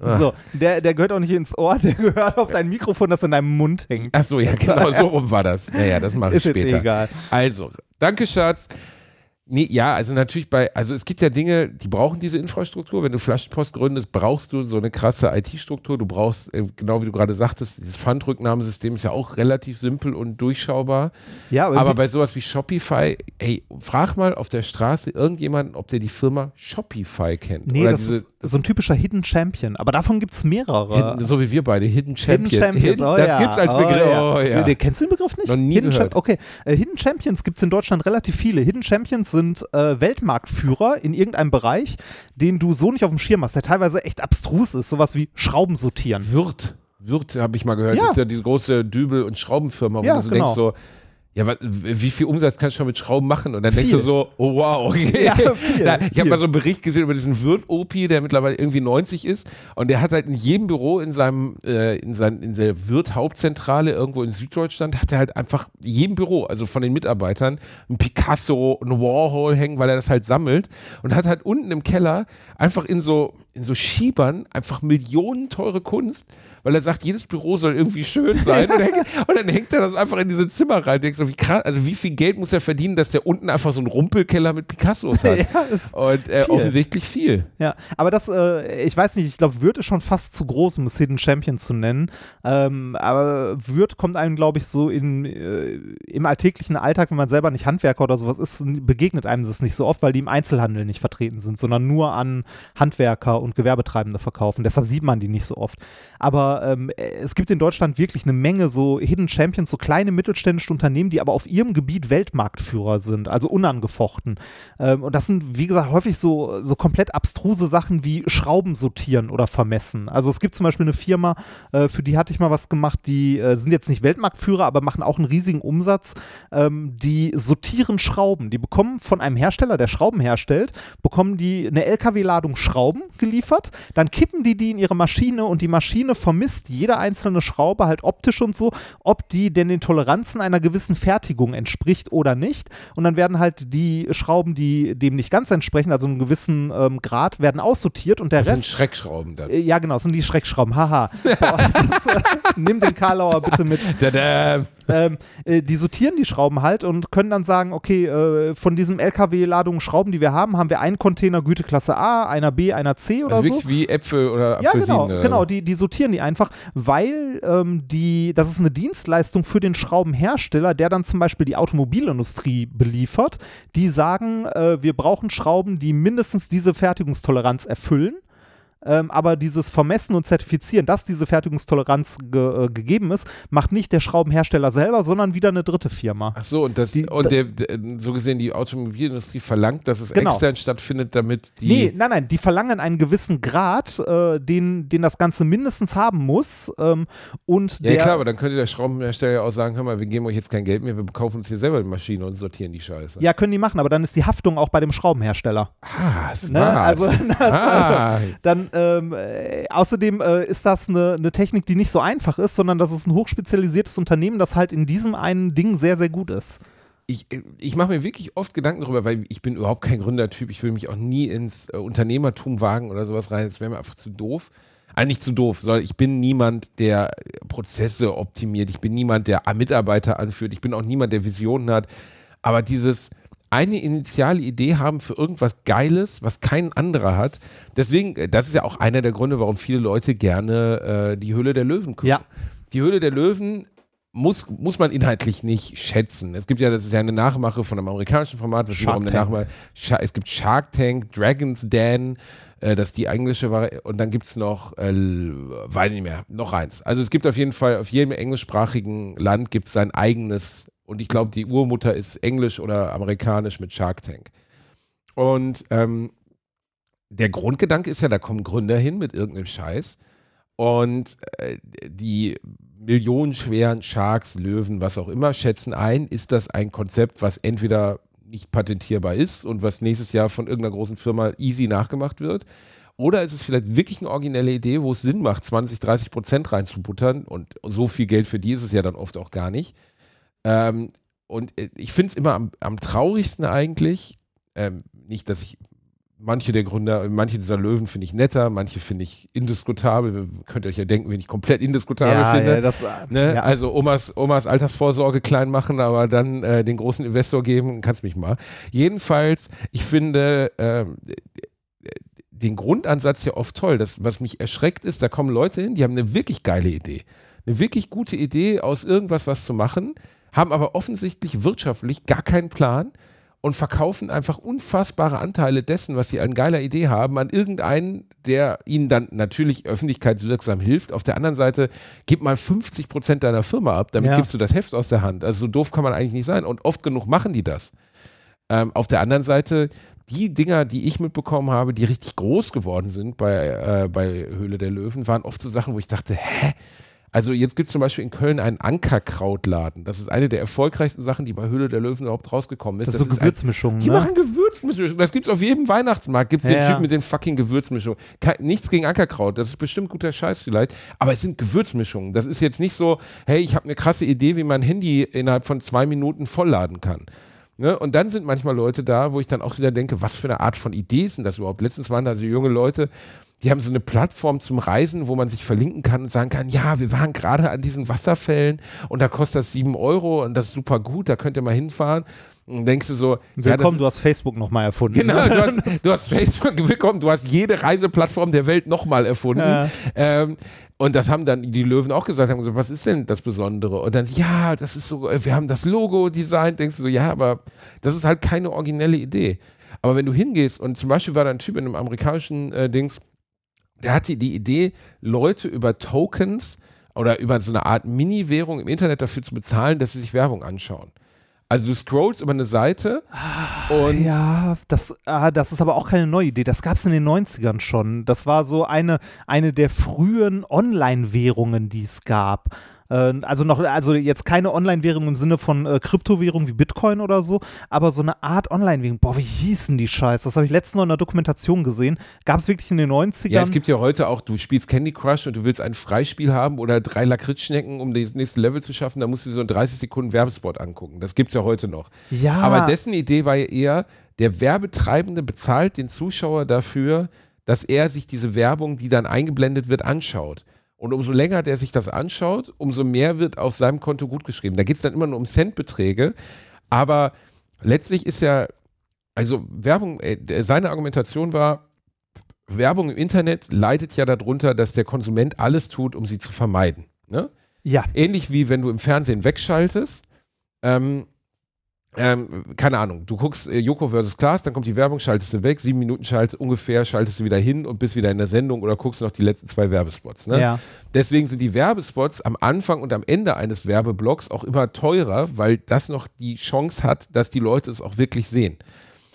Ah. So, der, der gehört auch nicht ins Ohr, der gehört auf dein Mikrofon, das in deinem Mund hängt. Ach so, ja, genau, so rum war das. Naja, das mache ich Ist jetzt später. egal. Also, danke, Schatz. Nee, ja, also natürlich bei, also es gibt ja Dinge, die brauchen diese Infrastruktur. Wenn du Flaschenpost gründest, brauchst du so eine krasse IT-Struktur. Du brauchst, äh, genau wie du gerade sagtest, dieses Pfandrücknahmesystem ist ja auch relativ simpel und durchschaubar. Ja, Aber wie- bei sowas wie Shopify, ey, frag mal auf der Straße irgendjemanden, ob der die Firma Shopify kennt. Nee, Oder das diese, ist so ein typischer Hidden Champion. Aber davon gibt es mehrere. Hidden, so wie wir beide, Hidden Champion. Hidden Champions, Hidden, oh das ja. gibt's als oh Begriff. ja. Oh, ja. Kennst du den Begriff nicht? Noch nie Hidden gehört. Champ- okay, äh, Hidden Champions gibt es in Deutschland relativ viele. Hidden Champions sind äh, Weltmarktführer in irgendeinem Bereich, den du so nicht auf dem Schirm hast, der teilweise echt abstrus ist. Sowas wie Schrauben sortieren. Wirt. Wirt, habe ich mal gehört, Ja. ist ja diese große Dübel- und Schraubenfirma, wo Ja, du so genau. denkst so, ja, wie viel Umsatz kannst du schon mit Schrauben machen? Und dann denkst Viel. du so, oh wow, okay. Ja, viel, Da, ich habe mal so einen Bericht gesehen über diesen Wirt-OP, der mittlerweile irgendwie 90 ist. Und der hat halt in jedem Büro in seinem, äh, in, sein, in der Wirt-Hauptzentrale irgendwo in Süddeutschland, hat er halt einfach in jedem Büro, also von den Mitarbeitern, ein Picasso, ein Warhol hängen, weil er das halt sammelt. Und hat halt unten im Keller einfach in so, in so Schiebern einfach Millionen teure Kunst, weil er sagt, jedes Büro soll irgendwie schön sein. und, hängt, und dann hängt er das einfach in diese Zimmer rein. Denkst du, wie krass, also wie viel Geld muss er verdienen, dass der unten einfach so einen Rumpelkeller mit Picassos hat? Ja, ist Und äh, viel. offensichtlich viel. Ja, aber das, äh, ich weiß nicht, ich glaube, Würth ist schon fast zu groß, um es Hidden Champion zu nennen. Ähm, aber Würth kommt einem, glaube ich, so in, äh, im alltäglichen Alltag, wenn man selber nicht Handwerker oder sowas ist, begegnet einem das nicht so oft, weil die im Einzelhandel nicht vertreten sind, sondern nur an Handwerker und Gewerbetreibende verkaufen. Deshalb sieht man die nicht so oft. Aber ähm, es gibt in Deutschland wirklich eine Menge so Hidden Champions, so kleine mittelständische Unternehmen, die aber auf ihrem Gebiet Weltmarktführer sind, also unangefochten. Ähm, und das sind, wie gesagt, häufig so, so komplett abstruse Sachen wie Schrauben sortieren oder vermessen. Also es gibt zum Beispiel eine Firma, äh, für die hatte ich mal was gemacht, die äh, sind jetzt nicht Weltmarktführer, aber machen auch einen riesigen Umsatz. Ähm, die sortieren Schrauben. Die bekommen von einem Hersteller, der Schrauben herstellt, bekommen die eine LKW-Ladung Schrauben geliefert, dann kippen die die in ihre Maschine und die Maschine vermisst jede einzelne Schraube halt optisch und so, ob die denn den Toleranzen einer gewissen Fertigung entspricht oder nicht. Und dann werden halt die Schrauben, die dem nicht ganz entsprechen, also einem gewissen ähm, Grad, werden aussortiert und der Das sind Rest. Schreckschrauben dann. Äh, Ja, genau, das sind die Schreckschrauben. Haha. Boah, das, äh, nimm den Karlauer bitte mit. Tada. Ähm, äh, die sortieren die Schrauben halt und können dann sagen, okay, äh, von diesem LKW-Ladung Schrauben, die wir haben, haben wir einen Container Güteklasse A, einer B, einer C oder Also so. wirklich wie Äpfel oder Ja, Apfelsinen. genau, oder? genau, die, die sortieren die einfach, weil ähm, die, das ist eine Dienstleistung für den Schraubenhersteller, der dann zum Beispiel die Automobilindustrie beliefert. Die sagen, äh, wir brauchen Schrauben, die mindestens diese Fertigungstoleranz erfüllen. Ähm, aber dieses Vermessen und Zertifizieren, dass diese Fertigungstoleranz ge äh, gegeben ist, macht nicht der Schraubenhersteller selber, sondern wieder eine dritte Firma. Ach so, und, das, Die- und der, der, so gesehen die Automobilindustrie verlangt, dass es Genau. extern stattfindet, damit die. Nee, nein, nein, die verlangen einen gewissen Grad, äh, den, den das Ganze mindestens haben muss. Ähm, und ja, der, klar, aber dann könnte der Schraubenhersteller ja auch sagen: Hör mal, wir geben euch jetzt kein Geld mehr, wir kaufen uns hier selber eine Maschine und sortieren die Scheiße. Ja, können die machen, aber dann ist die Haftung auch bei dem Schraubenhersteller. Ah, Ne? smart. Also das, ah, dann ähm, äh, außerdem äh, ist das eine, eine Technik, die nicht so einfach ist, sondern das ist ein hochspezialisiertes Unternehmen, das halt in diesem einen Ding sehr, sehr gut ist. ich, ich mache mir wirklich oft Gedanken darüber, weil ich bin überhaupt kein Gründertyp. Ich will mich auch nie ins äh, Unternehmertum wagen oder sowas rein. Das wäre mir einfach zu doof. Eigentlich zu doof, sondern ich bin niemand, der äh, Prozesse optimiert. Ich bin niemand, der Mitarbeiter anführt. Ich bin auch niemand, der Visionen hat. Aber dieses eine initiale Idee haben für irgendwas Geiles, was kein anderer hat. Deswegen, äh, das ist ja auch einer der Gründe, warum viele Leute gerne äh, die Höhle der Löwen gucken. Ja. Die Höhle der Löwen muss, muss man inhaltlich nicht schätzen. Es gibt ja, das ist ja eine Nachmache von einem amerikanischen Format, was wiederum eine. Nachmache. Es gibt Shark Tank, Dragon's Den, äh, das ist die englische Variante, und dann gibt es noch, äh, weiß nicht mehr, noch eins. Also es gibt auf jeden Fall, auf jedem englischsprachigen Land gibt es sein eigenes, und ich glaube, die Urmutter ist englisch oder amerikanisch mit Shark Tank. Und ähm, der Grundgedanke ist ja, da kommen Gründer hin mit irgendeinem Scheiß und äh, die millionenschweren Sharks, Löwen, was auch immer, schätzen ein, ist das ein Konzept, was entweder nicht patentierbar ist und was nächstes Jahr von irgendeiner großen Firma easy nachgemacht wird. Oder ist es vielleicht wirklich eine originelle Idee, wo es Sinn macht, 20, 30 Prozent reinzubuttern und so viel Geld für die ist es ja dann oft auch gar nicht. Ähm, und äh, ich finde es immer am, am traurigsten eigentlich, ähm, nicht, dass ich manche der Gründer, manche dieser Löwen finde ich netter, manche finde ich indiskutabel. Könnt ihr euch ja denken, wen ich komplett indiskutabel Ja, finde. ja, das, äh, Ne? ja. Also Omas, Omas Altersvorsorge klein machen, aber dann äh, den großen Investor geben, kannst mich mal. Jedenfalls, ich finde ähm, den Grundansatz ja oft toll. Das, was mich erschreckt ist, da kommen Leute hin, die haben eine wirklich geile Idee. Eine wirklich gute Idee, aus irgendwas was zu machen, haben aber offensichtlich wirtschaftlich gar keinen Plan und verkaufen einfach unfassbare Anteile dessen, was sie an geiler Idee haben, an irgendeinen, der ihnen dann natürlich öffentlichkeitswirksam hilft. Auf der anderen Seite, gib mal 50 Prozent deiner Firma ab, damit Ja. gibst du das Heft aus der Hand. Also so doof kann man eigentlich nicht sein. Und oft genug machen die das. Ähm, auf der anderen Seite, die Dinger, die ich mitbekommen habe, die richtig groß geworden sind bei, äh, bei Höhle der Löwen, waren oft so Sachen, wo ich dachte, hä? Also jetzt gibt es zum Beispiel in Köln einen Ankerkrautladen. Das ist eine der erfolgreichsten Sachen, die bei Höhle der Löwen überhaupt rausgekommen ist. das ist so Gewürzmischungen, die ne? machen Gewürzmischungen. Das gibt's auf jedem Weihnachtsmarkt. Gibt's den Ja, Typ ja. mit den fucking Gewürzmischungen. Kein, nichts gegen Ankerkraut. Das ist bestimmt guter Scheiß vielleicht. Aber es sind Gewürzmischungen. Das ist jetzt nicht so, hey, ich habe eine krasse Idee, wie man Handy innerhalb von zwei Minuten vollladen kann. Ne? Und dann sind manchmal Leute da, wo ich dann auch wieder denke, was für eine Art von Idee ist denn das überhaupt? Letztens waren da so junge Leute, die haben so eine Plattform zum Reisen, wo man sich verlinken kann und sagen kann, ja, wir waren gerade an diesen Wasserfällen und da kostet das sieben Euro und das ist super gut, da könnt ihr mal hinfahren. Und denkst du so, ja, Willkommen, du hast Facebook nochmal erfunden. Genau, ne? du hast, du hast Facebook willkommen, du hast jede Reiseplattform der Welt nochmal erfunden. Ja. Ähm, und das haben dann die Löwen auch gesagt, haben gesagt, was ist denn das Besondere? Und dann, ja, das ist so, wir haben das Logo designt, denkst du so, ja, aber das ist halt keine originelle Idee. Aber wenn du hingehst und zum Beispiel war da ein Typ in einem amerikanischen äh, Dings, der hatte die Idee, Leute über Tokens oder über so eine Art Mini-Währung im Internet dafür zu bezahlen, dass sie sich Werbung anschauen. Also du scrollst über eine Seite und Ja, das, ah, das ist aber auch keine neue Idee. Das gab es in den 90ern schon. Das war so eine, eine der frühen Online-Währungen, die es gab. Äh, Also noch, also jetzt keine Online-Währung im Sinne von äh, Kryptowährung wie Bitcoin oder so, aber so eine Art Online-Währung. Boah, wie hießen die Scheiße? Das habe ich letztens noch in einer Dokumentation gesehen. Gab es wirklich in den 90ern? Ja, es gibt ja heute auch, du spielst Candy Crush und du willst ein Freispiel haben oder drei Lakritzschnecken, um das nächste Level zu schaffen, da musst du dir so einen 30 Sekunden Werbespot angucken. Das gibt's ja heute noch. Ja. Aber dessen Idee war ja eher, der Werbetreibende bezahlt den Zuschauer dafür, dass er sich diese Werbung, die dann eingeblendet wird, anschaut. Und umso länger der sich das anschaut, umso mehr wird auf seinem Konto gutgeschrieben. Da geht es dann immer nur um Centbeträge. Aber letztlich ist ja, also Werbung, äh, seine Argumentation war, Werbung im Internet leidet ja darunter, dass der Konsument alles tut, um sie zu vermeiden. Ne? ja. Ähnlich wie wenn du im Fernsehen wegschaltest. Ähm, ähm, keine Ahnung, du guckst äh, Joko versus Klaas, dann kommt die Werbung, schaltest du weg, sieben Minuten schalt, ungefähr schaltest du wieder hin und bist wieder in der Sendung oder guckst noch die letzten zwei Werbespots. Ne? Ja. Deswegen sind die Werbespots am Anfang und am Ende eines Werbeblocks auch immer teurer, weil das noch die Chance hat, dass die Leute es auch wirklich sehen.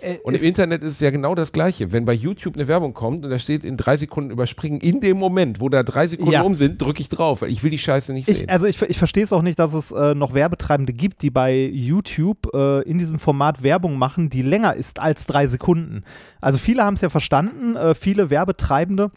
Äh, Und im Internet ist es ja genau das Gleiche. Wenn bei YouTube eine Werbung kommt und da steht in drei Sekunden überspringen, in dem Moment, wo da drei Sekunden Ja. um sind, drücke ich drauf, weil ich will die Scheiße nicht sehen. Ich, also ich, ich verstehe es auch nicht, dass es äh, noch Werbetreibende gibt, die bei YouTube äh, in diesem Format Werbung machen, die länger ist als drei Sekunden. Also viele haben es ja verstanden, äh, viele Werbetreibende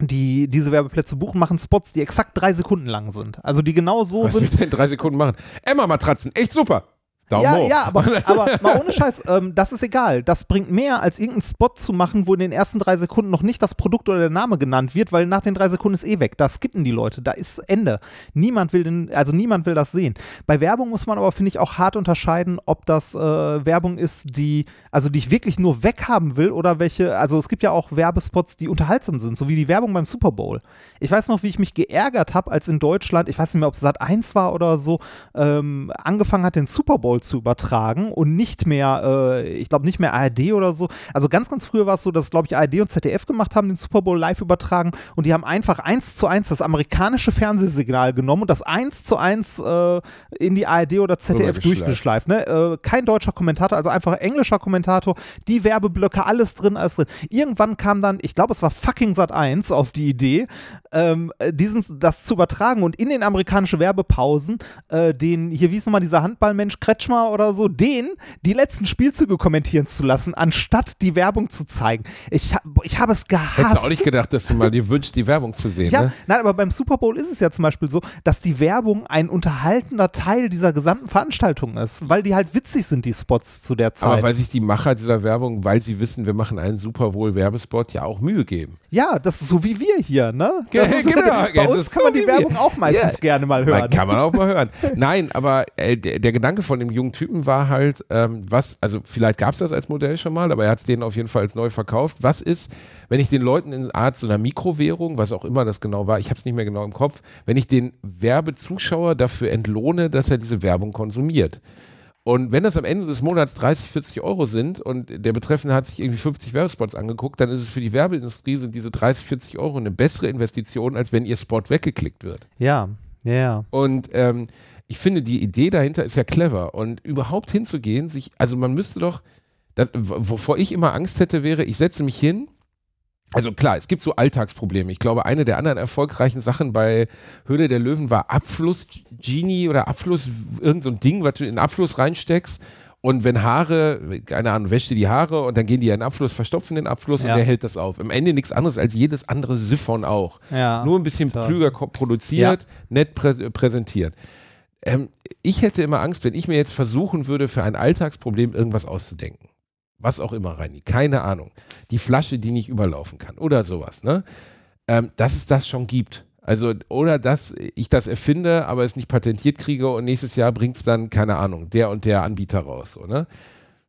die diese Werbeplätze buchen, machen Spots, die exakt drei Sekunden lang sind. Also die genau so Was sind. willst du in drei Sekunden machen? Emma-Matratzen, echt super. Daumen Ja, hoch. ja, aber, aber mal ohne Scheiß, ähm, das ist egal. Das bringt mehr, als irgendeinen Spot zu machen, wo in den ersten drei Sekunden noch nicht das Produkt oder der Name genannt wird, weil nach den drei Sekunden ist eh weg. Da skippen die Leute, da ist Ende. Niemand will den, also niemand will das sehen. Bei Werbung muss man aber, finde ich, auch hart unterscheiden, ob das äh, Werbung ist, die, also die ich wirklich nur weghaben will oder welche, also es gibt ja auch Werbespots, die unterhaltsam sind, so wie die Werbung beim Super Bowl. Ich weiß noch, wie ich mich geärgert habe, als in Deutschland, ich weiß nicht mehr, ob es Sat 1 war oder so, ähm, angefangen hat, den Super Bowl zu übertragen und nicht mehr, äh, ich glaube nicht mehr ARD oder so. Also ganz, ganz früher war es so, dass, glaube ich, ARD und ZDF gemacht haben, den Super Bowl live übertragen und die haben einfach eins zu eins das amerikanische Fernsehsignal genommen und das eins zu eins äh, in die ARD oder ZDF durchgeschleift. Ne? Äh, kein deutscher Kommentator, also einfach englischer Kommentator, die Werbeblöcke, alles drin, alles drin. Irgendwann kam dann, ich glaube, es war fucking Sat 1 auf die Idee, ähm, diesen, das zu übertragen und in den amerikanischen Werbepausen äh, den, hier wie ist nochmal dieser Handballmensch, Kretschmann Kretschmer oder so, den die letzten Spielzüge kommentieren zu lassen, anstatt die Werbung zu zeigen. Ich, ich habe es gehasst. Hättest du auch nicht gedacht, dass du mal dir wünschst, die Werbung zu sehen, ja, ne? nein, aber beim Super Bowl ist es ja zum Beispiel so, dass die Werbung ein unterhaltender Teil dieser gesamten Veranstaltung ist, weil die halt witzig sind, die Spots zu der Zeit. Aber weil sich die Macher dieser Werbung, weil sie wissen, wir machen einen Super Bowl Werbespot, ja auch Mühe geben. ja, das ist so wie wir hier, ne? Das ist, genau, bei das uns kann man die wir. Werbung auch meistens Ja. gerne mal hören. Man kann man auch mal hören. Nein, aber äh, der, der Gedanke von dem jungen Typen war halt, ähm, was, also vielleicht gab es das als Modell schon mal, aber er hat es denen auf jeden Fall als neu verkauft. Was ist, wenn ich den Leuten in Art so einer Mikrowährung, was auch immer das genau war, ich habe es nicht mehr genau im Kopf, wenn ich den Werbezuschauer dafür entlohne, dass er diese Werbung konsumiert. Und wenn das am Ende des Monats 30, 40 Euro sind und der Betreffende hat sich irgendwie 50 Werbespots angeguckt, dann ist es für die Werbeindustrie sind diese 30, 40 Euro eine bessere Investition, als wenn ihr Spot weggeklickt wird. ja, ja, ja. Und ähm, ich finde, die Idee dahinter ist ja clever. Und überhaupt hinzugehen, sich, also man müsste doch, das, wovor ich immer Angst hätte, wäre, ich setze mich hin. Also klar, es gibt so Alltagsprobleme. Ich glaube, eine der anderen erfolgreichen Sachen bei Höhle der Löwen war Abfluss-Genie oder Abfluss, irgend so ein Ding, was du in den Abfluss reinsteckst. Und wenn Haare, keine Ahnung, wäscht dir die Haare und dann gehen die in den Abfluss, verstopfen den Abfluss Ja. und der hält das auf. Im Ende nichts anderes als jedes andere Siphon auch. Ja. Nur ein bisschen Klar. klüger produziert, nett prä präsentiert. Ähm, ich hätte immer Angst, wenn ich mir jetzt versuchen würde, für ein Alltagsproblem irgendwas auszudenken. Was auch immer, Reini, keine Ahnung. Die Flasche, die nicht überlaufen kann oder sowas, ne? Ähm, dass es das schon gibt. Also, oder dass ich das erfinde, aber es nicht patentiert kriege und nächstes Jahr bringt es dann, keine Ahnung, der und der Anbieter raus, so, ne?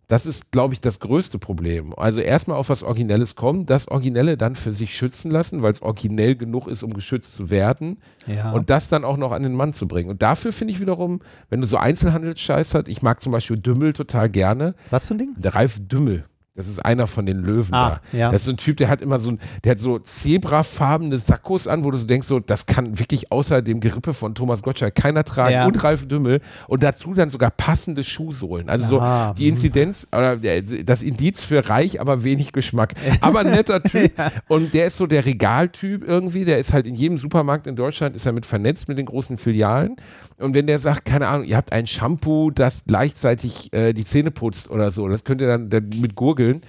Das ist, glaube ich, das größte Problem. Also erstmal auf was Originelles kommen, das Originelle dann für sich schützen lassen, weil es originell genug ist, um geschützt zu werden ja. und das dann auch noch an den Mann zu bringen. Und dafür finde ich wiederum, wenn du so Einzelhandelsscheiß hast, ich mag zum Beispiel Dümmel total gerne. Was für ein Ding? Der Ralf Dümmel. Das ist einer von den Löwen Ah, da. ja. Das ist so ein Typ, der hat immer so ein, der hat so zebrafarbene Sakkos an, wo du so denkst, so, das kann wirklich außer dem Gerippe von Thomas Gottschalk keiner tragen Ja. und Ralf Dümmel und dazu dann sogar passende Schuhsohlen. Also so Ah, die Inzidenz oder der- das Indiz für reich, aber wenig Geschmack. Aber ein netter Typ. Und der ist so der Regaltyp irgendwie, der ist halt in jedem Supermarkt in Deutschland ist er mit vernetzt mit den großen Filialen. Und wenn der sagt, keine Ahnung, ihr habt ein Shampoo, das gleichzeitig äh, die Zähne putzt oder so, das könnt ihr dann, dann mit gurgeln.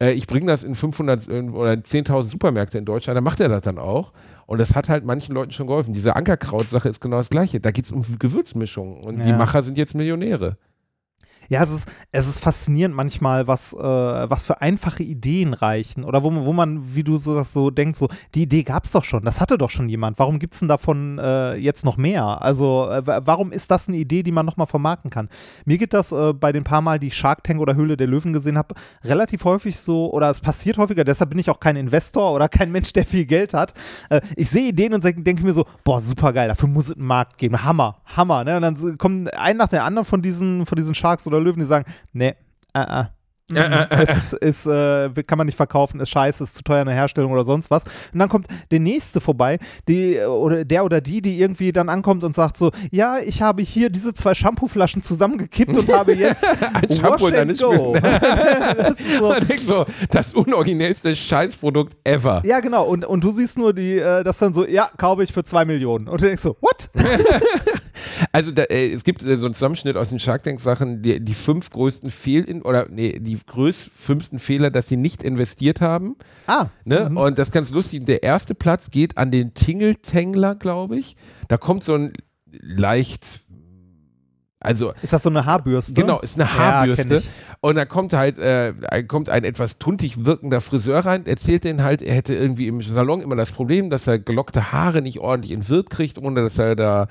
Äh, ich bringe das in 500 in- oder 10.000 Supermärkte in Deutschland, dann macht er das dann auch. Und das hat halt manchen Leuten schon geholfen. Diese Ankerkraut-Sache ist genau das Gleiche. Da geht es um Gewürzmischungen. Und die Ja. Macher sind jetzt Millionäre. Ja, es ist, es ist faszinierend manchmal, was, äh, was für einfache Ideen reichen. Oder wo, wo man, wie du so, das so denkst, so, die Idee gab es doch schon, das hatte doch schon jemand. Warum gibt es denn davon äh, jetzt noch mehr? Also, äh, wa- warum ist das eine Idee, die man nochmal vermarkten kann? Mir geht das äh, bei den paar Mal, die Shark Tank oder Höhle der Löwen gesehen habe, relativ häufig so, oder es passiert häufiger, deshalb bin ich auch kein Investor oder kein Mensch, der viel Geld hat. Äh, ich sehe Ideen und denke denk mir so, boah, super geil, dafür muss es einen Markt geben. Hammer, Hammer. Ne? Und dann kommen ein nach der anderen von diesen, von diesen Sharks oder Löwen, die sagen, nee, äh, äh. Mhm. es ist, äh, kann man nicht verkaufen, ist scheiße, ist zu teuer eine Herstellung oder sonst was. Und dann kommt der nächste vorbei, die, oder der oder die, die irgendwie dann ankommt und sagt so, ja, ich habe hier diese zwei Shampooflaschen zusammengekippt und habe jetzt Ein Shampoo und eine Go. das ist so, so, das unoriginellste Scheißprodukt ever. ja, genau. Und, und du siehst nur die, äh, das dann so, ja, kaufe ich für zwei Millionen. Und du denkst so, what? Also da, äh, es gibt äh, so einen Zusammenschnitt aus den Shark Tank Sachen, die, die fünf größten Fehl oder nee, die größten fünften Fehler, dass sie nicht investiert haben. Ah, Ne? Und das ist ganz lustig. Der erste Platz geht an den Tingeltangler, glaube ich. Da kommt so ein leicht, also ist das so eine Haarbürste? Genau, ist eine Ja, Haarbürste. ich. und da kommt halt, äh, kommt ein etwas tuntig wirkender Friseur rein, erzählt den halt, er hätte irgendwie im Salon immer das Problem, dass er gelockte Haare nicht ordentlich entwirrt kriegt, ohne dass er da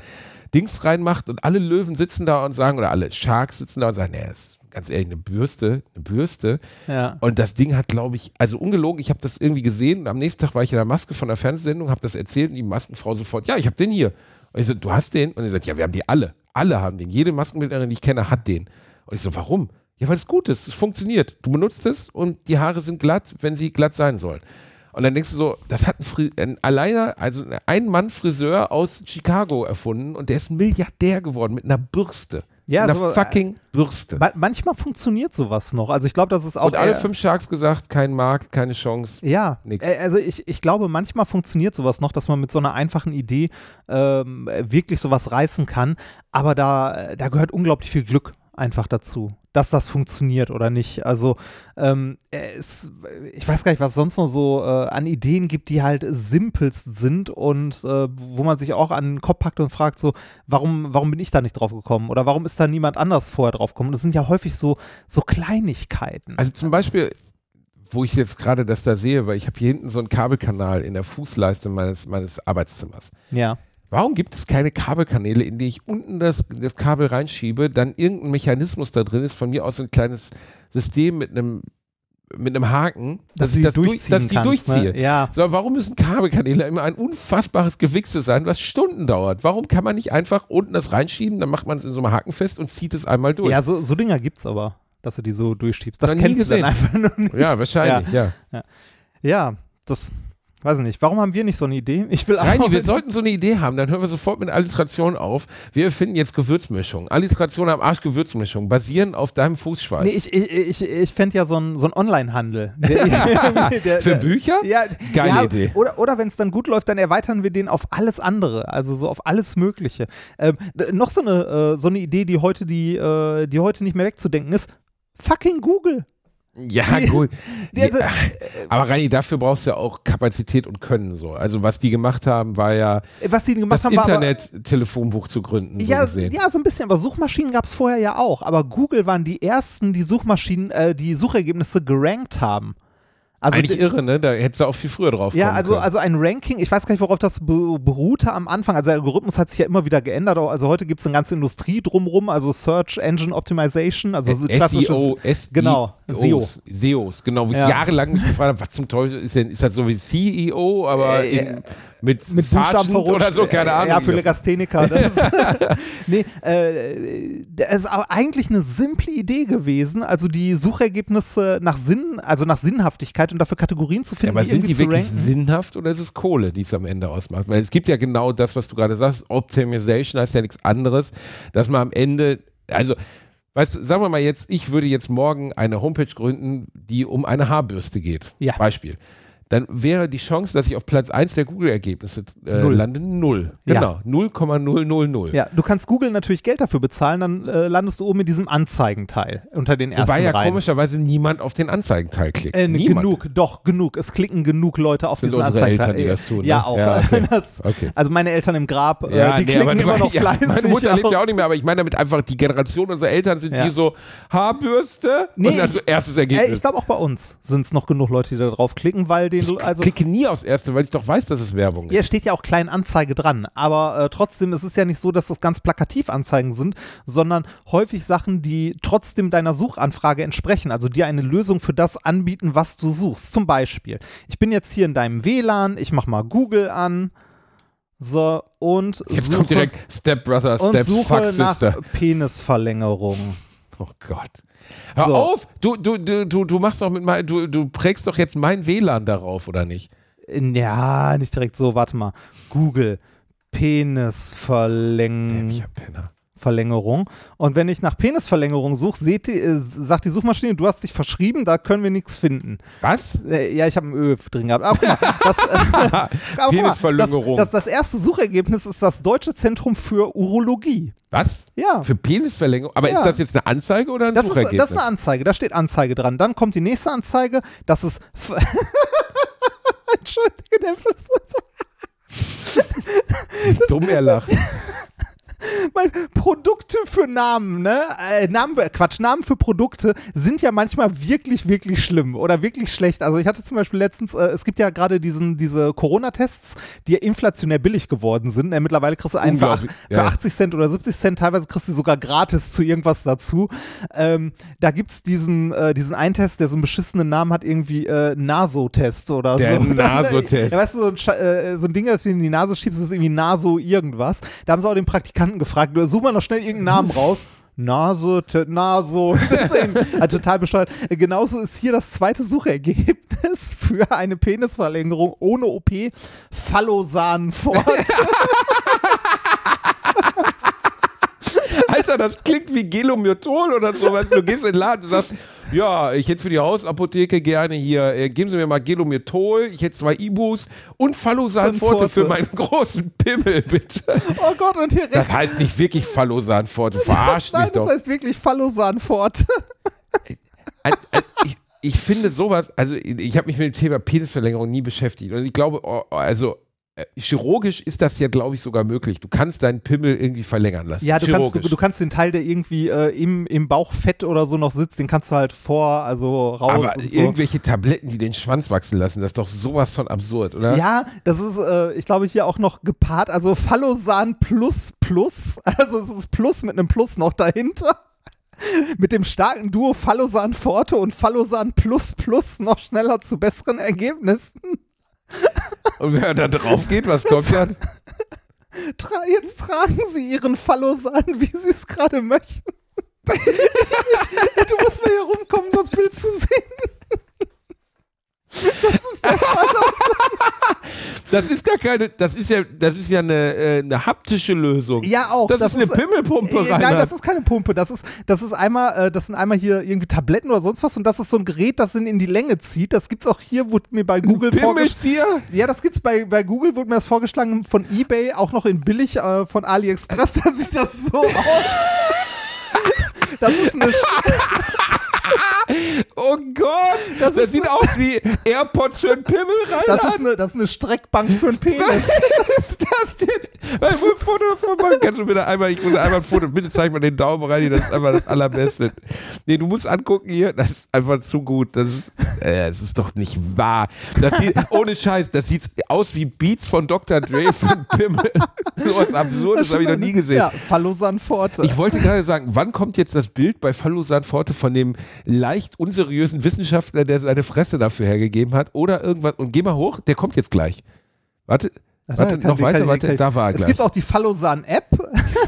Dings reinmacht. Und alle Löwen sitzen da und sagen, oder alle Sharks sitzen da und sagen, nee, das ist ganz ehrlich, eine Bürste, eine Bürste. Ja. Und das Ding hat, glaube ich, also ungelogen, ich habe das irgendwie gesehen und am nächsten Tag war ich in der Maske von der Fernsehsendung, habe das erzählt und die Maskenfrau sofort, ja, ich habe den hier. Und ich so, du hast den? Und sie sagt, ja, wir haben die alle. Alle haben den. Jede Maskenbildnerin, die ich kenne, hat den. Und ich so, warum? Ja, weil es gut ist. Es funktioniert. Du benutzt es und die Haare sind glatt, wenn sie glatt sein sollen. Und dann denkst du so, das hat ein, Fri ein alleiner, also ein Mann Friseur aus Chicago erfunden und der ist Milliardär geworden mit einer Bürste. Ja, einer so, äh, fucking Bürste. Ma manchmal funktioniert sowas noch. Also ich glaube, das ist auch. Und alle fünf Sharks gesagt, kein Markt, keine Chance. Ja, Nix. äh, also ich, ich glaube, manchmal funktioniert sowas noch, dass man mit so einer einfachen Idee ähm, wirklich sowas reißen kann, aber da, da gehört unglaublich viel Glück einfach dazu, dass das funktioniert oder nicht. Also ähm, es, ich weiß gar nicht, was sonst noch so äh, an Ideen gibt, die halt simpelst sind und äh, wo man sich auch an den Kopf packt und fragt so, warum, warum bin ich da nicht drauf gekommen oder warum ist da niemand anders vorher drauf gekommen? Das sind ja häufig so, so Kleinigkeiten. Also zum Beispiel, wo ich jetzt gerade das da sehe, weil ich habe hier hinten so einen Kabelkanal in der Fußleiste meines, meines Arbeitszimmers. Ja. Warum gibt es keine Kabelkanäle, in die ich unten das, das Kabel reinschiebe, dann irgendein Mechanismus da drin ist, von mir aus so ein kleines System mit einem mit einem Haken, Dass dass, ich die das durch, durchziehen dass ich die kannst, ne? durchziehe. Ja. So, warum müssen Kabelkanäle immer ein unfassbares Gewichse sein, was Stunden dauert? Warum kann man nicht einfach unten das reinschieben, dann macht man es in so einem Haken fest und zieht es einmal durch? Ja, so, so Dinger gibt's aber, dass du die so durchschiebst. Das Noch kennst du dann einfach nur nicht. Ja, wahrscheinlich, ja. Ja, das weiß ich nicht. Warum haben wir nicht so eine Idee? Ich will Reini, wir sollten so eine Idee haben, dann hören wir sofort mit Alliteration auf. Wir erfinden jetzt Gewürzmischung. Alliteration am Arsch Gewürzmischung, basieren auf deinem Fußschweiß. Nee, ich, ich, ich, ich fände ja so einen so ein Online-Handel. Für Bücher? Ja, Geile ja, Idee. Oder, oder wenn es dann gut läuft, dann erweitern wir den auf alles andere, also so auf alles Mögliche. Ähm, noch so eine, äh, so eine Idee, die heute, die, äh, die heute nicht mehr wegzudenken ist. Fucking Google. Ja, gut. also, ja, aber Reini, dafür brauchst du ja auch Kapazität und Können so. Also was die gemacht haben, war ja Was die gemacht das haben, Internet-Telefonbuch zu gründen, so Ja, gesehen. ja, so ein bisschen, aber Suchmaschinen gab es vorher ja auch. Aber Google waren die ersten, die Suchmaschinen, äh, die Suchergebnisse gerankt haben. Also Eigentlich irre, ne? Da hättest du auch viel früher drauf Ja, also, können. also ein Ranking, ich weiß gar nicht, worauf das be beruhte am Anfang. Also der Algorithmus hat sich ja immer wieder geändert. Also heute gibt es eine ganze Industrie drumrum, also Search Engine Optimization, also so klassisches- SEO, SEO, Genau, SEO. SEOs, genau, wo ich jahrelang mich gefragt habe, was zum Teufel ist denn, ist das so wie CEO, aber Äh, in, mit, mit Buchstaben oder so, keine Ahnung. Ja, für Legastheniker. Das ist, nee, äh, das ist aber eigentlich eine simple Idee gewesen, also die Suchergebnisse nach Sinn, also nach Sinnhaftigkeit und dafür Kategorien zu Ja, finden, aber die sind die wirklich ranken. sinnhaft oder ist es Kohle, die es am Ende ausmacht? Weil es gibt ja genau das, was du gerade sagst, Optimization heißt ja nichts anderes, dass man am Ende, also Weißt du, sagen wir mal jetzt, ich würde jetzt morgen eine Homepage gründen, die um eine Haarbürste geht. Ja. Beispiel. Dann wäre die Chance, dass ich auf Platz 1 der Google-Ergebnisse äh, Null. lande, null. Ja. Genau, 0,000. Ja, du kannst Google natürlich Geld dafür bezahlen, dann äh, landest du oben in diesem Anzeigenteil unter den ersten Wobei ja Reihen. komischerweise niemand auf den Anzeigenteil klickt. Äh, niemand. genug, doch, genug. Es klicken genug Leute auf Sind diesen unsere Anzeigenteil. Eltern, die das tun, Ja, ne? auch. Ja, okay. Das, Okay. Also meine Eltern im Grab, äh, die nee, klicken immer noch ja, fleißig. Meine Mutter lebt ja auch nicht mehr, aber ich meine damit einfach die Generation unserer Eltern sind Ja. die so Haarbürste Nee, und also erstes Ergebnis. ich glaube auch bei uns sind es noch genug Leute, die da drauf klicken, weil den, ich also klicke nie aufs erste, weil ich doch weiß, dass es Werbung Ja, ist. steht ja auch klein Anzeige dran, aber äh, trotzdem ist es ja nicht so, dass das ganz plakativ Anzeigen sind, sondern häufig Sachen, die trotzdem deiner Suchanfrage entsprechen, also dir eine Lösung für das anbieten, was du suchst. Zum Beispiel, ich bin jetzt hier in deinem WLAN, ich mach mal Google an, so und Jetzt suche, kommt direkt Step Brother, und Step suche Fuck nach Sister. Penisverlängerung. Oh Gott. Hör So. auf! Du, du, du, du, du machst doch mit mein, du, du prägst doch jetzt mein WLAN darauf, oder nicht? Ja, nicht direkt so, warte mal. Google Penisverlängerung. Dämlicher Penner. Verlängerung. Und wenn ich nach Penisverlängerung suche, seht die, äh, sagt die Suchmaschine, du hast dich verschrieben, da können wir nichts finden. Was? Äh, ja, ich habe ein Ö drin gehabt. Aber guck mal, das, äh, Penisverlängerung. Das, das, das erste Suchergebnis ist das Deutsche Zentrum für Urologie. Was? Ja. Für Penisverlängerung? Aber Ja. ist das jetzt eine Anzeige oder ein Das ist, Suchergebnis? das ist eine Anzeige, da steht Anzeige dran. Dann kommt die nächste Anzeige, das ist. Entschuldige, der Fluss. Dumm er lacht. Weil Produkte für Namen, ne? Äh, Namen, Quatsch, Namen für Produkte sind ja manchmal wirklich, wirklich schlimm oder wirklich schlecht. Also ich hatte zum Beispiel letztens, äh, es gibt ja gerade diesen, diese Corona-Tests, die ja inflationär billig geworden sind. Äh, mittlerweile kriegst du einen für, ach- für ja. 80 Cent oder 70 Cent, teilweise kriegst du sogar gratis zu irgendwas dazu. Ähm, da gibt es diesen, äh, diesen einen Test, der so einen beschissenen Namen hat, irgendwie äh, Naso-Test oder Der so. Naso-Test. Ja, weißt du, so ein, äh, so ein Ding, das du in die Nase schiebst, ist irgendwie Naso irgendwas. Da haben sie auch den Praktikanten gefragt, du, such mal noch schnell irgendeinen Namen raus. Nase, irgendwie- also total besteuert. Genauso ist hier das zweite Suchergebnis für eine Penisverlängerung ohne OP. Phallosanfort. Alter, das klingt wie Gelomyotol oder so. Weißt du, du gehst in den Laden und sagst, Ja, ich hätte für die Hausapotheke gerne hier, äh, geben Sie mir mal Gelomethol, ich hätte zwei Ibus und Fallosanforte für Forte. meinen großen Pimmel, bitte. Oh Gott, und hier rechts. Das heißt nicht wirklich Fallosanforte, verarscht Nein, mich das doch. heißt wirklich Fallosanfort. Äh, äh, ich, ich finde sowas, also ich habe mich mit dem Thema Penisverlängerung nie beschäftigt und ich glaube, oh, oh, also äh, chirurgisch ist das ja, glaube ich, sogar möglich. Du kannst deinen Pimmel irgendwie verlängern lassen. Ja, du kannst, du, du kannst den Teil, der irgendwie äh, im, im Bauchfett oder so noch sitzt, den kannst du halt vor, also raus Aber so. irgendwelche Tabletten, die den Schwanz wachsen lassen, das ist doch sowas von absurd, oder? Ja, das ist, äh, ich glaube, hier auch noch gepaart, also Fallosan plus plus, also es ist Plus mit einem Plus noch dahinter. Mit dem starken Duo Fallosan Forte und Fallosan Plus Plus noch schneller zu besseren Ergebnissen. Und wenn er da drauf geht, was kommt dann? Tra jetzt tragen Sie Ihren Fallosan, wie Sie es gerade möchten. du musst mal hier rumkommen, das Bild zu sehen. Das ist. Das ist gar keine, das ist ja, das ist ja eine, äh, eine haptische Lösung. Ja, auch. Das, ist eine Pimmelpumpe, äh. Nein, das ist keine Pumpe. Das ist, das ist einmal, äh, das sind einmal hier irgendwie Tabletten oder sonst was und das ist so ein Gerät, das ihn in die Länge zieht. Das gibt's auch hier, wurde mir bei Google vorgeschlagen. Pimmelzieher? Ja, das gibt's bei, bei Google, wurde mir das vorgeschlagen von Ebay, auch noch in billig äh, von AliExpress, dann sieht das so aus. Das ist eine, Sch- Oh Gott, das, Das sieht aus wie AirPods für einen Pimmel, Reinhard. das ist eine, das ist eine Streckbank für einen Penis. Was ist das denn? Ein Foto von meinem- Kannst du bitte einmal, ich muss einmal ein Foto, bitte zeig mal den Daumen rein, das ist einfach das Allerbeste. Nee, du musst angucken hier, das ist einfach zu gut. Das ist, äh, das ist doch nicht wahr. Das sieht, ohne Scheiß, das sieht aus wie Beats von Dr. Dre für einen Pimmel. So was Absurdes habe ich noch nie gesehen. Ja, Fallosan Forte. Ich wollte gerade sagen, wann kommt jetzt das Bild bei Fallusan Forte von dem leicht unseriösen Wissenschaftler, der seine Fresse dafür hergegeben hat oder irgendwas? Und geh mal hoch, der kommt jetzt gleich. Warte, warte, Kann- noch weiter, kann- warte, kann- da war er Es gleich. gibt auch die Fallosan-App.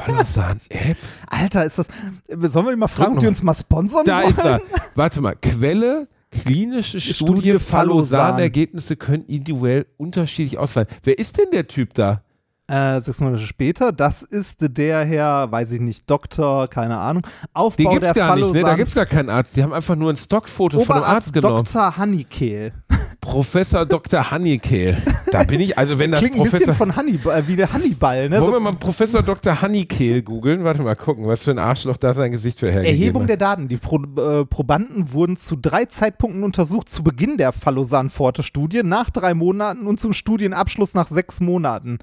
Fallusan App. Alter, ist das. Sollen wir die mal fragen, ob die uns mal sponsern Da wollen? ist er. Warte mal, Quelle. Klinische Studie, Studie Fallosan. Fallosan-Ergebnisse können individuell unterschiedlich ausfallen. Wer ist denn der Typ da? Äh, sechs Monate später, das ist der Herr, weiß ich nicht, Doktor, keine Ahnung. Aufbau Den gibt's der gar nicht, ne? Da gibt's gar keinen Arzt. Die haben einfach nur ein Stockfoto von einem Oberarzt Arzt genommen. Dr. Honeykehl. Professor Dr. Honeykehl. Da bin ich, also wenn das Klingt ein Professor. bisschen von Hannibal, äh, wie der Hannibal, ne? Wollen wir mal Professor Dr. Honeykehl googeln? Warte mal gucken, was für ein Arschloch da sein Gesicht für hergegeben Erhebung hat. der Daten. Die Pro äh, Probanden wurden zu drei Zeitpunkten untersucht. Zu Beginn der Fallosan-Forte-Studie, nach drei Monaten und zum Studienabschluss nach sechs Monaten.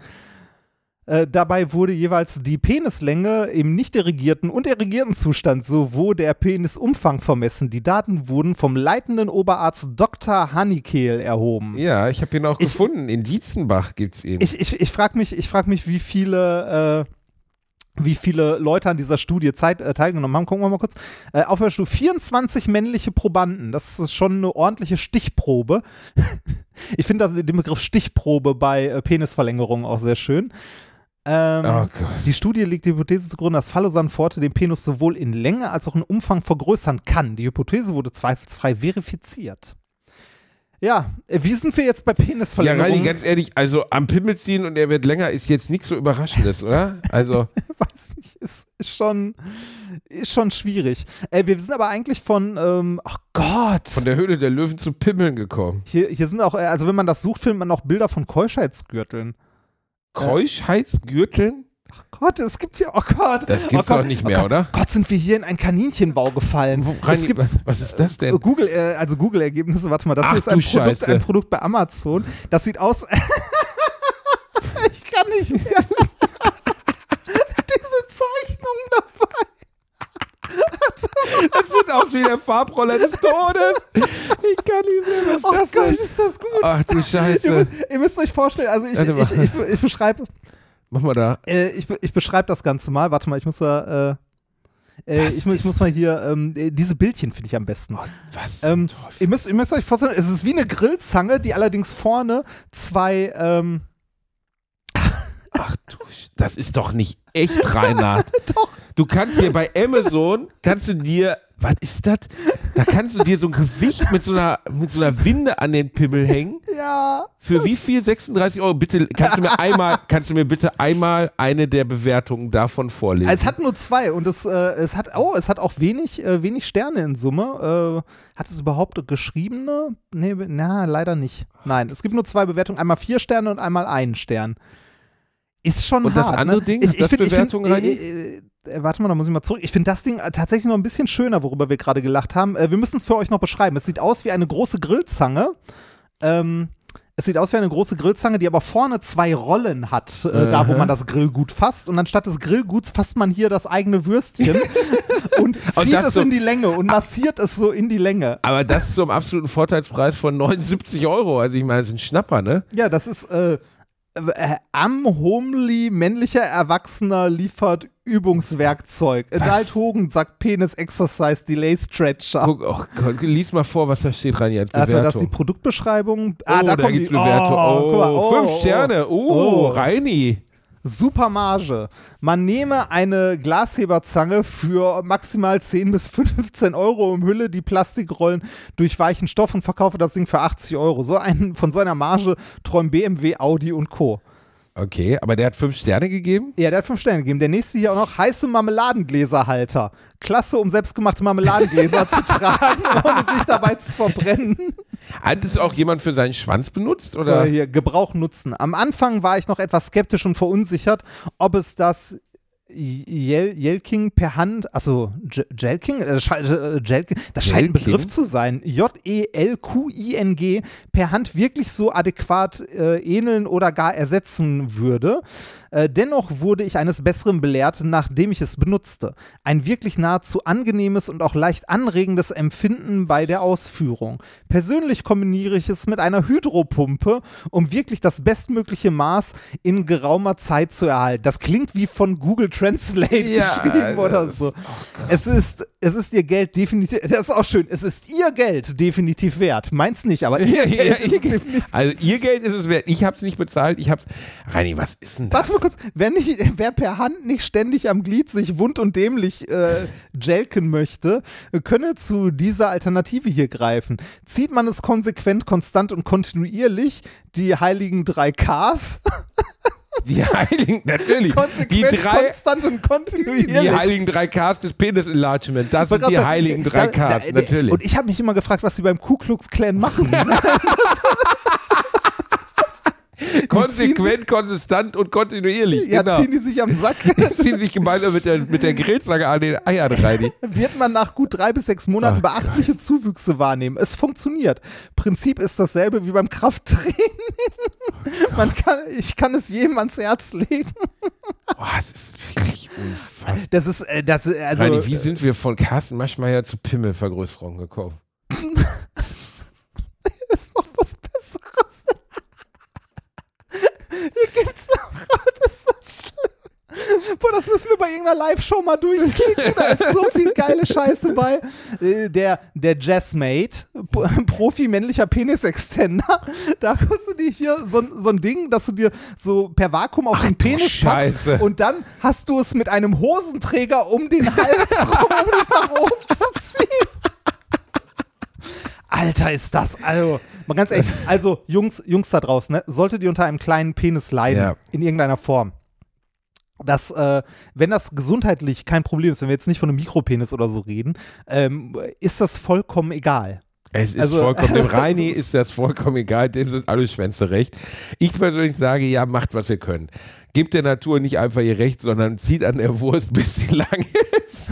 Äh, dabei wurde jeweils die Penislänge im nicht irrigierten und irrigierten Zustand sowohl der Penisumfang vermessen. Die Daten wurden vom leitenden Oberarzt Dr. Honeykehl erhoben. Ja, ich habe ihn auch Ich- gefunden. In Dietzenbach gibt's ihn. Ich, ich, ich frage mich, ich frag mich, wie viele, äh, wie viele Leute an dieser Studie Zeit, äh, teilgenommen haben. Gucken wir mal kurz. Äh, Aufwärtsstufe 24 männliche Probanden. Das ist schon eine ordentliche Stichprobe. ich finde den Begriff Stichprobe bei äh, Penisverlängerungen auch sehr schön. Ähm, oh die Studie legt die Hypothese zugrunde, dass Fallosan Forte den Penis sowohl in Länge als auch in Umfang vergrößern kann. Die Hypothese wurde zweifelsfrei verifiziert. Ja, äh, wie sind wir jetzt bei Ja, Penisverlängerungen? Reini, ganz ehrlich, also am Pimmel ziehen und er wird länger, ist jetzt nichts so Überraschendes, oder? Also, weiß nicht, ist, ist schon, ist schon schwierig. Äh, wir sind aber eigentlich von, ähm, ach Gott, von der Höhle der Löwen zu Pimmeln gekommen. hier, hier sind auch, äh, also wenn man das sucht, findet man auch Bilder von Keuschheitsgürteln. Keuschheitsgürteln? Ach Gott, es gibt hier, oh Gott. Das gibt's oh Gott, doch nicht oh mehr, Gott, oder? Gott, sind wir hier in einen Kaninchenbau gefallen. Wo, es Reini, gibt was, ist das denn? Google, äh, also Google-Ergebnisse, warte mal, das Ach hier ist ein Produkt, ein Produkt bei Amazon. Das sieht aus. ich kann nicht mehr. Diese Zeichnung dabei. Das sieht aus wie der Farbroller des Todes. Ich kann nicht mehr, was ist Oh das Gott, denn? ist das gut. Ach du Ihr, Scheiße. ihr müsst euch vorstellen, also ich, ich, ich, ich beschreibe Mach mal da. äh, ich, ich beschreib das Ganze mal. Warte mal, ich muss da. Äh, äh, ich, ich muss mal hier. Ähm, äh, diese Bildchen finde ich am besten. Was? Ähm, ihr, müsst, ihr müsst euch vorstellen, es ist wie eine Grillzange, die allerdings vorne zwei. Ähm, Ach du, Sch- das ist doch nicht echt, Reinhard. Doch. Du kannst hier bei Amazon, kannst du dir Was ist das? Da kannst du dir so ein Gewicht mit so einer, mit so einer Winde an den Pimmel hängen. Ja. Für wie viel? 36 Euro? Bitte, kannst du mir einmal, kannst du mir bitte einmal eine der Bewertungen davon vorlesen? Es hat nur zwei und es, äh, es hat, oh, es hat auch wenig, äh, wenig Sterne in Summe. Äh, hat es überhaupt geschriebene? Nee, na, leider nicht. Nein, es gibt nur zwei Bewertungen, einmal vier Sterne und einmal einen Stern. Ist schon Und das hart. andere ne? Ding, ich, ich find, ich find, Reini? äh, äh, warte mal, da muss ich mal zurück. Ich finde das Ding äh, tatsächlich noch ein bisschen schöner, worüber wir gerade gelacht haben. Äh, wir müssen es für euch noch beschreiben. Es sieht aus wie eine große Grillzange. Ähm, es sieht aus wie eine große Grillzange, die aber vorne zwei Rollen hat, äh, da wo man das Grillgut fasst. Und anstatt des Grillguts fasst man hier das eigene Würstchen und zieht das es so- in die Länge und massiert es so in die Länge. Aber das zum absoluten Vorteilspreis von 79 Euro. Also ich meine, das ist ein Schnapper, ne? Ja, das ist äh, äh, am Homely männlicher Erwachsener liefert Übungswerkzeug. Adult Hogan sagt Penis Exercise Delay Stretcher. Guck, oh Gott, lies mal vor, was da steht, Reini, als Also, das ist die Bewertung. Produktbeschreibung. oh, da, kommt gibt's die- Bewertung. Oh, guck mal, oh, fünf oh, Sterne. Oh, Oh. Reini. Super Marge. Man nehme eine Glasheberzange für maximal 10 bis 15 Euro, umhülle die Plastikrollen durch weichen Stoff und verkaufe das Ding für 80 Euro. So ein, von so einer Marge träumen BMW, Audi und Co. Okay, aber der hat fünf Sterne gegeben? Ja, der hat fünf Sterne gegeben. Der nächste hier auch noch heiße Marmeladengläserhalter. Klasse, um selbstgemachte Marmeladengläser zu tragen, ohne sich dabei zu verbrennen. Hat das auch jemand für seinen Schwanz benutzt? Oder? Äh, hier, Gebrauch nutzen. Am Anfang war ich noch etwas skeptisch und verunsichert, ob es das Yelking per Hand, also Jelking, äh, äh, Jelking, das scheint ein? Begriff zu sein, J-E-L-Q-I-N-G, per Hand wirklich so adäquat äh, ähneln oder gar ersetzen würde. Äh, dennoch wurde ich eines Besseren belehrt, nachdem ich es benutzte. Ein wirklich nahezu angenehmes und auch leicht anregendes Empfinden bei der Ausführung. Persönlich kombiniere ich es mit einer Hydropumpe, um wirklich das bestmögliche Maß in geraumer Zeit zu erhalten. Das klingt wie von Google Translate Ja, geschrieben oder so. es ist, es ist ihr Geld definitiv, das ist auch schön, es ist ihr Geld definitiv wert. Meins nicht, aber ihr Geld ist ihr, also ihr Geld ist es wert. Ich hab's nicht bezahlt. Ich hab's. Reini, was ist denn das? Warte mal kurz, wer, nicht, wer per Hand nicht ständig am Glied sich wund und dämlich äh, jelken möchte, könne zu dieser Alternative hier greifen. Zieht man es konsequent, konstant und kontinuierlich, die heiligen drei Ks, Die heiligen, natürlich. konsequent, Die drei, konstant und kontinuierlich. die heiligen drei Ks des Penis Enlargement. Das sind die sagen, heiligen drei da- da- Ks, natürlich. Und ich habe mich immer gefragt, was sie beim Ku Klux Klan machen. Konsequent, konsistent und kontinuierlich. ja, genau. ziehen die sich am Sack. ziehen sich gemeinsam mit der, mit der Grillzange an den Eiern rein. wird man nach gut drei bis sechs Monaten Ach beachtliche Zuwüchse wahrnehmen. Es funktioniert. Prinzip ist dasselbe wie beim Krafttraining. Man kann, ich kann es jedem ans Herz legen. Boah, es ist wirklich unfassbar. Das ist, äh, das ist, also. Reini, wie sind wir von Carsten Maschmeyer zu Pimmelvergrößerung gekommen? ist noch was Besseres. Hier gibt's noch, das ist das schlimm. Boah, das müssen wir bei irgendeiner Live-Show mal durchklicken. Da ist so viel geile Scheiße bei. Äh, Der, der Jazzmate, Profi männlicher Penis-Extender, da kannst du dir hier so, ein- so ein Ding, dass du dir so per Vakuum auf den du Penis Scheiße. packst und dann hast du es mit einem Hosenträger um den Hals rum, um es nach oben zu ziehen. Alter, ist das, also, mal ganz ehrlich, also Jungs, Jungs da draußen, ne, solltet ihr unter einem kleinen Penis leiden, Ja. in irgendeiner Form, dass, äh, wenn das gesundheitlich kein Problem ist, wenn wir jetzt nicht von einem Mikropenis oder so reden, ähm, ist das vollkommen egal. Es ist Also- vollkommen, dem Reini ist das vollkommen egal, dem sind alle Schwänze recht. Ich persönlich sage, ja, macht, was ihr könnt. Gebt der Natur nicht einfach ihr Recht, sondern zieht an der Wurst, bis sie lang ist.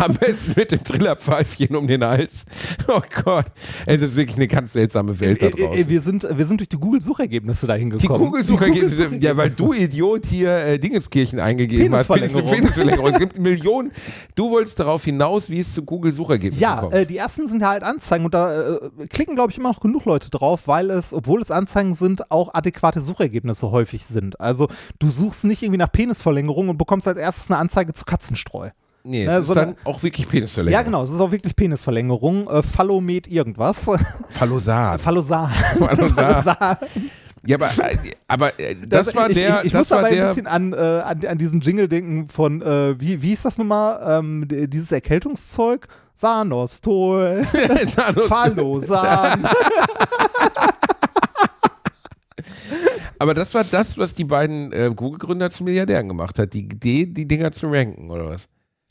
Am besten mit dem Trillerpfeifchen um den Hals. Oh Gott, es ist wirklich eine ganz seltsame Welt da Äh, äh, draußen. wir, sind, wir sind durch die Google-Suchergebnisse dahin Die gekommen. Google-Suchergebnisse, Die ja, weil du Idiot hier äh, Dingenskirchen eingegeben hast. Penisverlängerung. Es gibt Millionen. Du wolltest darauf hinaus, wie es zu Google-Suchergebnissen Ja, kommt. äh, die ersten sind halt Anzeigen und da äh, klicken, glaube ich, immer noch genug Leute drauf, weil es, obwohl es Anzeigen sind, auch adäquate Suchergebnisse häufig sind. Also du suchst nicht irgendwie nach Penisverlängerung und bekommst als erstes eine Anzeige zu Katzenstreu. nee, äh, es ist sondern- dann auch wirklich Penisverlängerung. Ja, genau, es ist auch wirklich Penisverlängerung. Äh, Phallomet irgendwas. Phallosat. Phallosal. Phallosal. Ja, aber, äh, aber äh, das, war ich, der, Ich, ich das muss dabei ein bisschen an, äh, an, an diesen Jingle denken von, äh, wie, wie ist das nochmal, ähm, dieses Erkältungszeug? Sanostol, Sanostol. Aber das war das, was die beiden äh, Google-Gründer zu Milliardären gemacht hat. Die Idee, die Dinger zu ranken, oder was?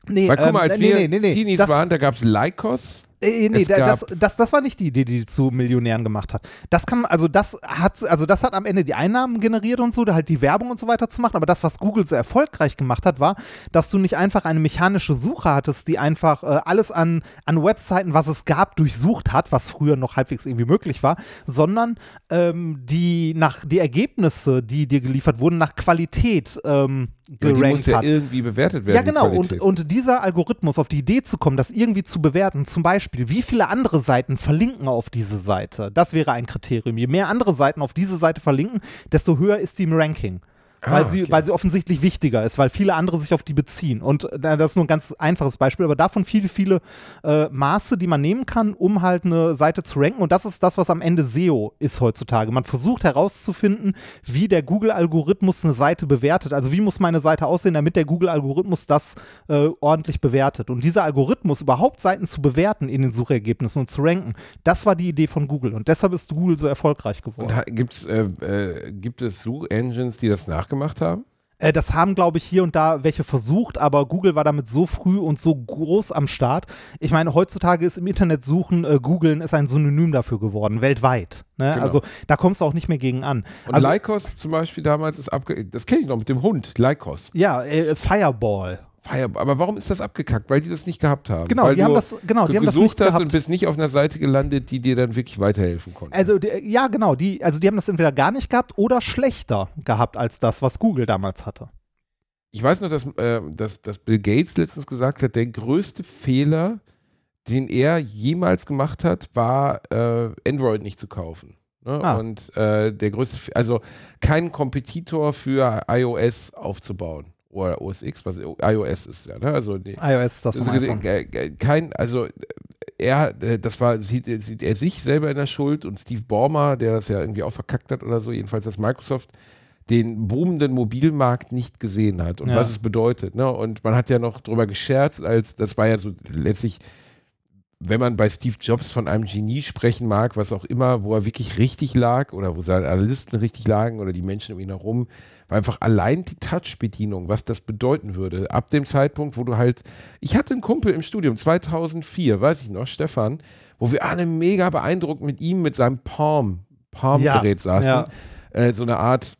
Nee, Weil guck mal, ähm, als nee, wir nee, nee. Teenies Das- waren, da gab es Lycos. Äh, nee, Es da- gab- das, das, das war nicht die Idee, die die zu Millionären gemacht hat. Das kann, also das hat, also das hat am Ende die Einnahmen generiert und so, da halt die Werbung und so weiter zu machen. Aber das, was Google so erfolgreich gemacht hat, war, dass du nicht einfach eine mechanische Suche hattest, die einfach äh, alles an, an Webseiten, was es gab, durchsucht hat, was früher noch halbwegs irgendwie möglich war, sondern ähm, die nach die Ergebnisse, die dir geliefert wurden, nach Qualität ähm, Weil die muss gerankt ja hat. irgendwie bewertet werden. Ja, genau. Und, und dieser Algorithmus auf die Idee zu kommen, das irgendwie zu bewerten, zum Beispiel, wie viele andere Seiten verlinken auf diese Seite, das wäre ein Kriterium. Je mehr andere Seiten auf diese Seite verlinken, desto höher ist die im Ranking. Weil, Ah, sie, okay. weil sie offensichtlich wichtiger ist, weil viele andere sich auf die beziehen. Und das ist nur ein ganz einfaches Beispiel, aber davon viele, viele äh, Maße, die man nehmen kann, um halt eine Seite zu ranken. Und das ist das, was am Ende SEO ist heutzutage. Man versucht herauszufinden, wie der Google-Algorithmus eine Seite bewertet. Also wie muss meine Seite aussehen, damit der Google-Algorithmus das äh, ordentlich bewertet. Und dieser Algorithmus, überhaupt Seiten zu bewerten in den Suchergebnissen und zu ranken, das war die Idee von Google. Und deshalb ist Google so erfolgreich geworden. Ha- gibt's, äh, äh, gibt es Suchengines, die das nachgemacht haben? Äh, das haben, glaube ich, hier und da welche versucht, aber Google war damit so früh und so groß am Start. Ich meine, heutzutage ist im Internet suchen, äh, googeln ist ein Synonym dafür geworden, weltweit. Ne? Genau. Also da kommst du auch nicht mehr gegen an. Und Aber- Lycos zum Beispiel damals ist abge... Das kenne ich noch mit dem Hund, Lycos. ja, äh, Fireball. Fire, aber warum ist das abgekackt? Weil die das nicht gehabt haben. Genau, Weil die haben das- genau, die haben das gesucht nicht hast gehabt. und bist nicht auf einer Seite gelandet, die dir dann wirklich weiterhelfen konnte. Also die, ja, genau, die, also die haben das entweder gar nicht gehabt oder schlechter gehabt als das, was Google damals hatte. Ich weiß nur, dass, äh, dass, dass Bill Gates letztens gesagt hat, der größte Fehler, den er jemals gemacht hat, war äh, Android nicht zu kaufen. Ne? Ah. Und äh, der größte, also keinen Kompetitor für iOS aufzubauen. Oder OS X, was iOS ist ja, ne? Also die, iOS ist das also, iPhone. äh, äh, kein, also äh, er, das war, sieht, sieht er sich selber in der Schuld und Steve Ballmer, der das ja irgendwie auch verkackt hat oder so, jedenfalls, dass Microsoft den boomenden Mobilmarkt nicht gesehen hat und Ja. was es bedeutet. Ne? Und man hat ja noch drüber gescherzt, als das war ja so letztlich, wenn man bei Steve Jobs von einem Genie sprechen mag, was auch immer, wo er wirklich richtig lag oder wo seine Analysten richtig lagen oder die Menschen um ihn herum, einfach allein die Touch-Bedienung, was das bedeuten würde. Ab dem Zeitpunkt, wo du halt, ich hatte einen Kumpel im Studium, 2004, weiß ich noch, Stefan, wo wir alle mega beeindruckt mit ihm, mit seinem Palm, Palm-Gerät saßen. ja. Äh, so eine Art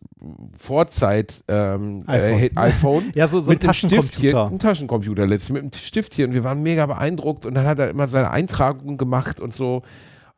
Vorzeit ähm, iPhone. Äh, iPhone. Ja, so, so ein mit dem Stiftchen, Taschencomputer. ein Taschencomputer letztlich, mit dem Stiftchen. Und wir waren mega beeindruckt und dann hat er immer seine Eintragungen gemacht und so.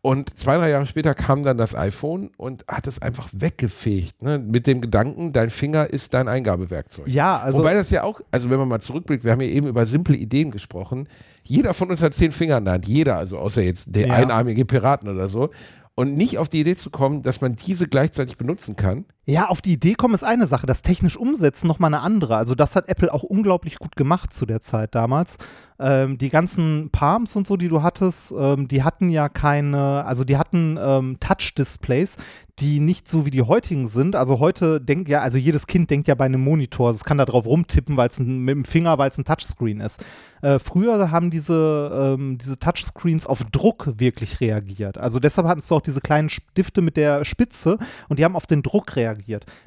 Und zwei, drei Jahre später kam dann das iPhone und hat es einfach weggefegt. Ne? Mit dem Gedanken, dein Finger ist dein Eingabewerkzeug. Ja, also Wobei das ja auch, also wenn man mal zurückblickt, wir haben ja eben über simple Ideen gesprochen. Jeder von uns hat zehn Finger in der Hand, jeder, also außer jetzt der Ja. einarmige Piraten oder so. Und nicht auf die Idee zu kommen, dass man diese gleichzeitig benutzen kann. Ja, auf die Idee kommen ist eine Sache, das technisch umsetzen nochmal eine andere. Also das hat Apple auch unglaublich gut gemacht zu der Zeit damals. Ähm, die ganzen Palms und so, die du hattest, ähm, die hatten ja keine, also die hatten ähm, Touch-Displays, die nicht so wie die heutigen sind. Also heute denkt ja, also jedes Kind denkt ja bei einem Monitor, es kann da drauf rumtippen, weil es mit dem Finger, weil es ein Touchscreen ist. Äh, früher haben diese, ähm, diese Touchscreens auf Druck wirklich reagiert. Also deshalb hattest du auch diese kleinen Stifte mit der Spitze und die haben auf den Druck reagiert.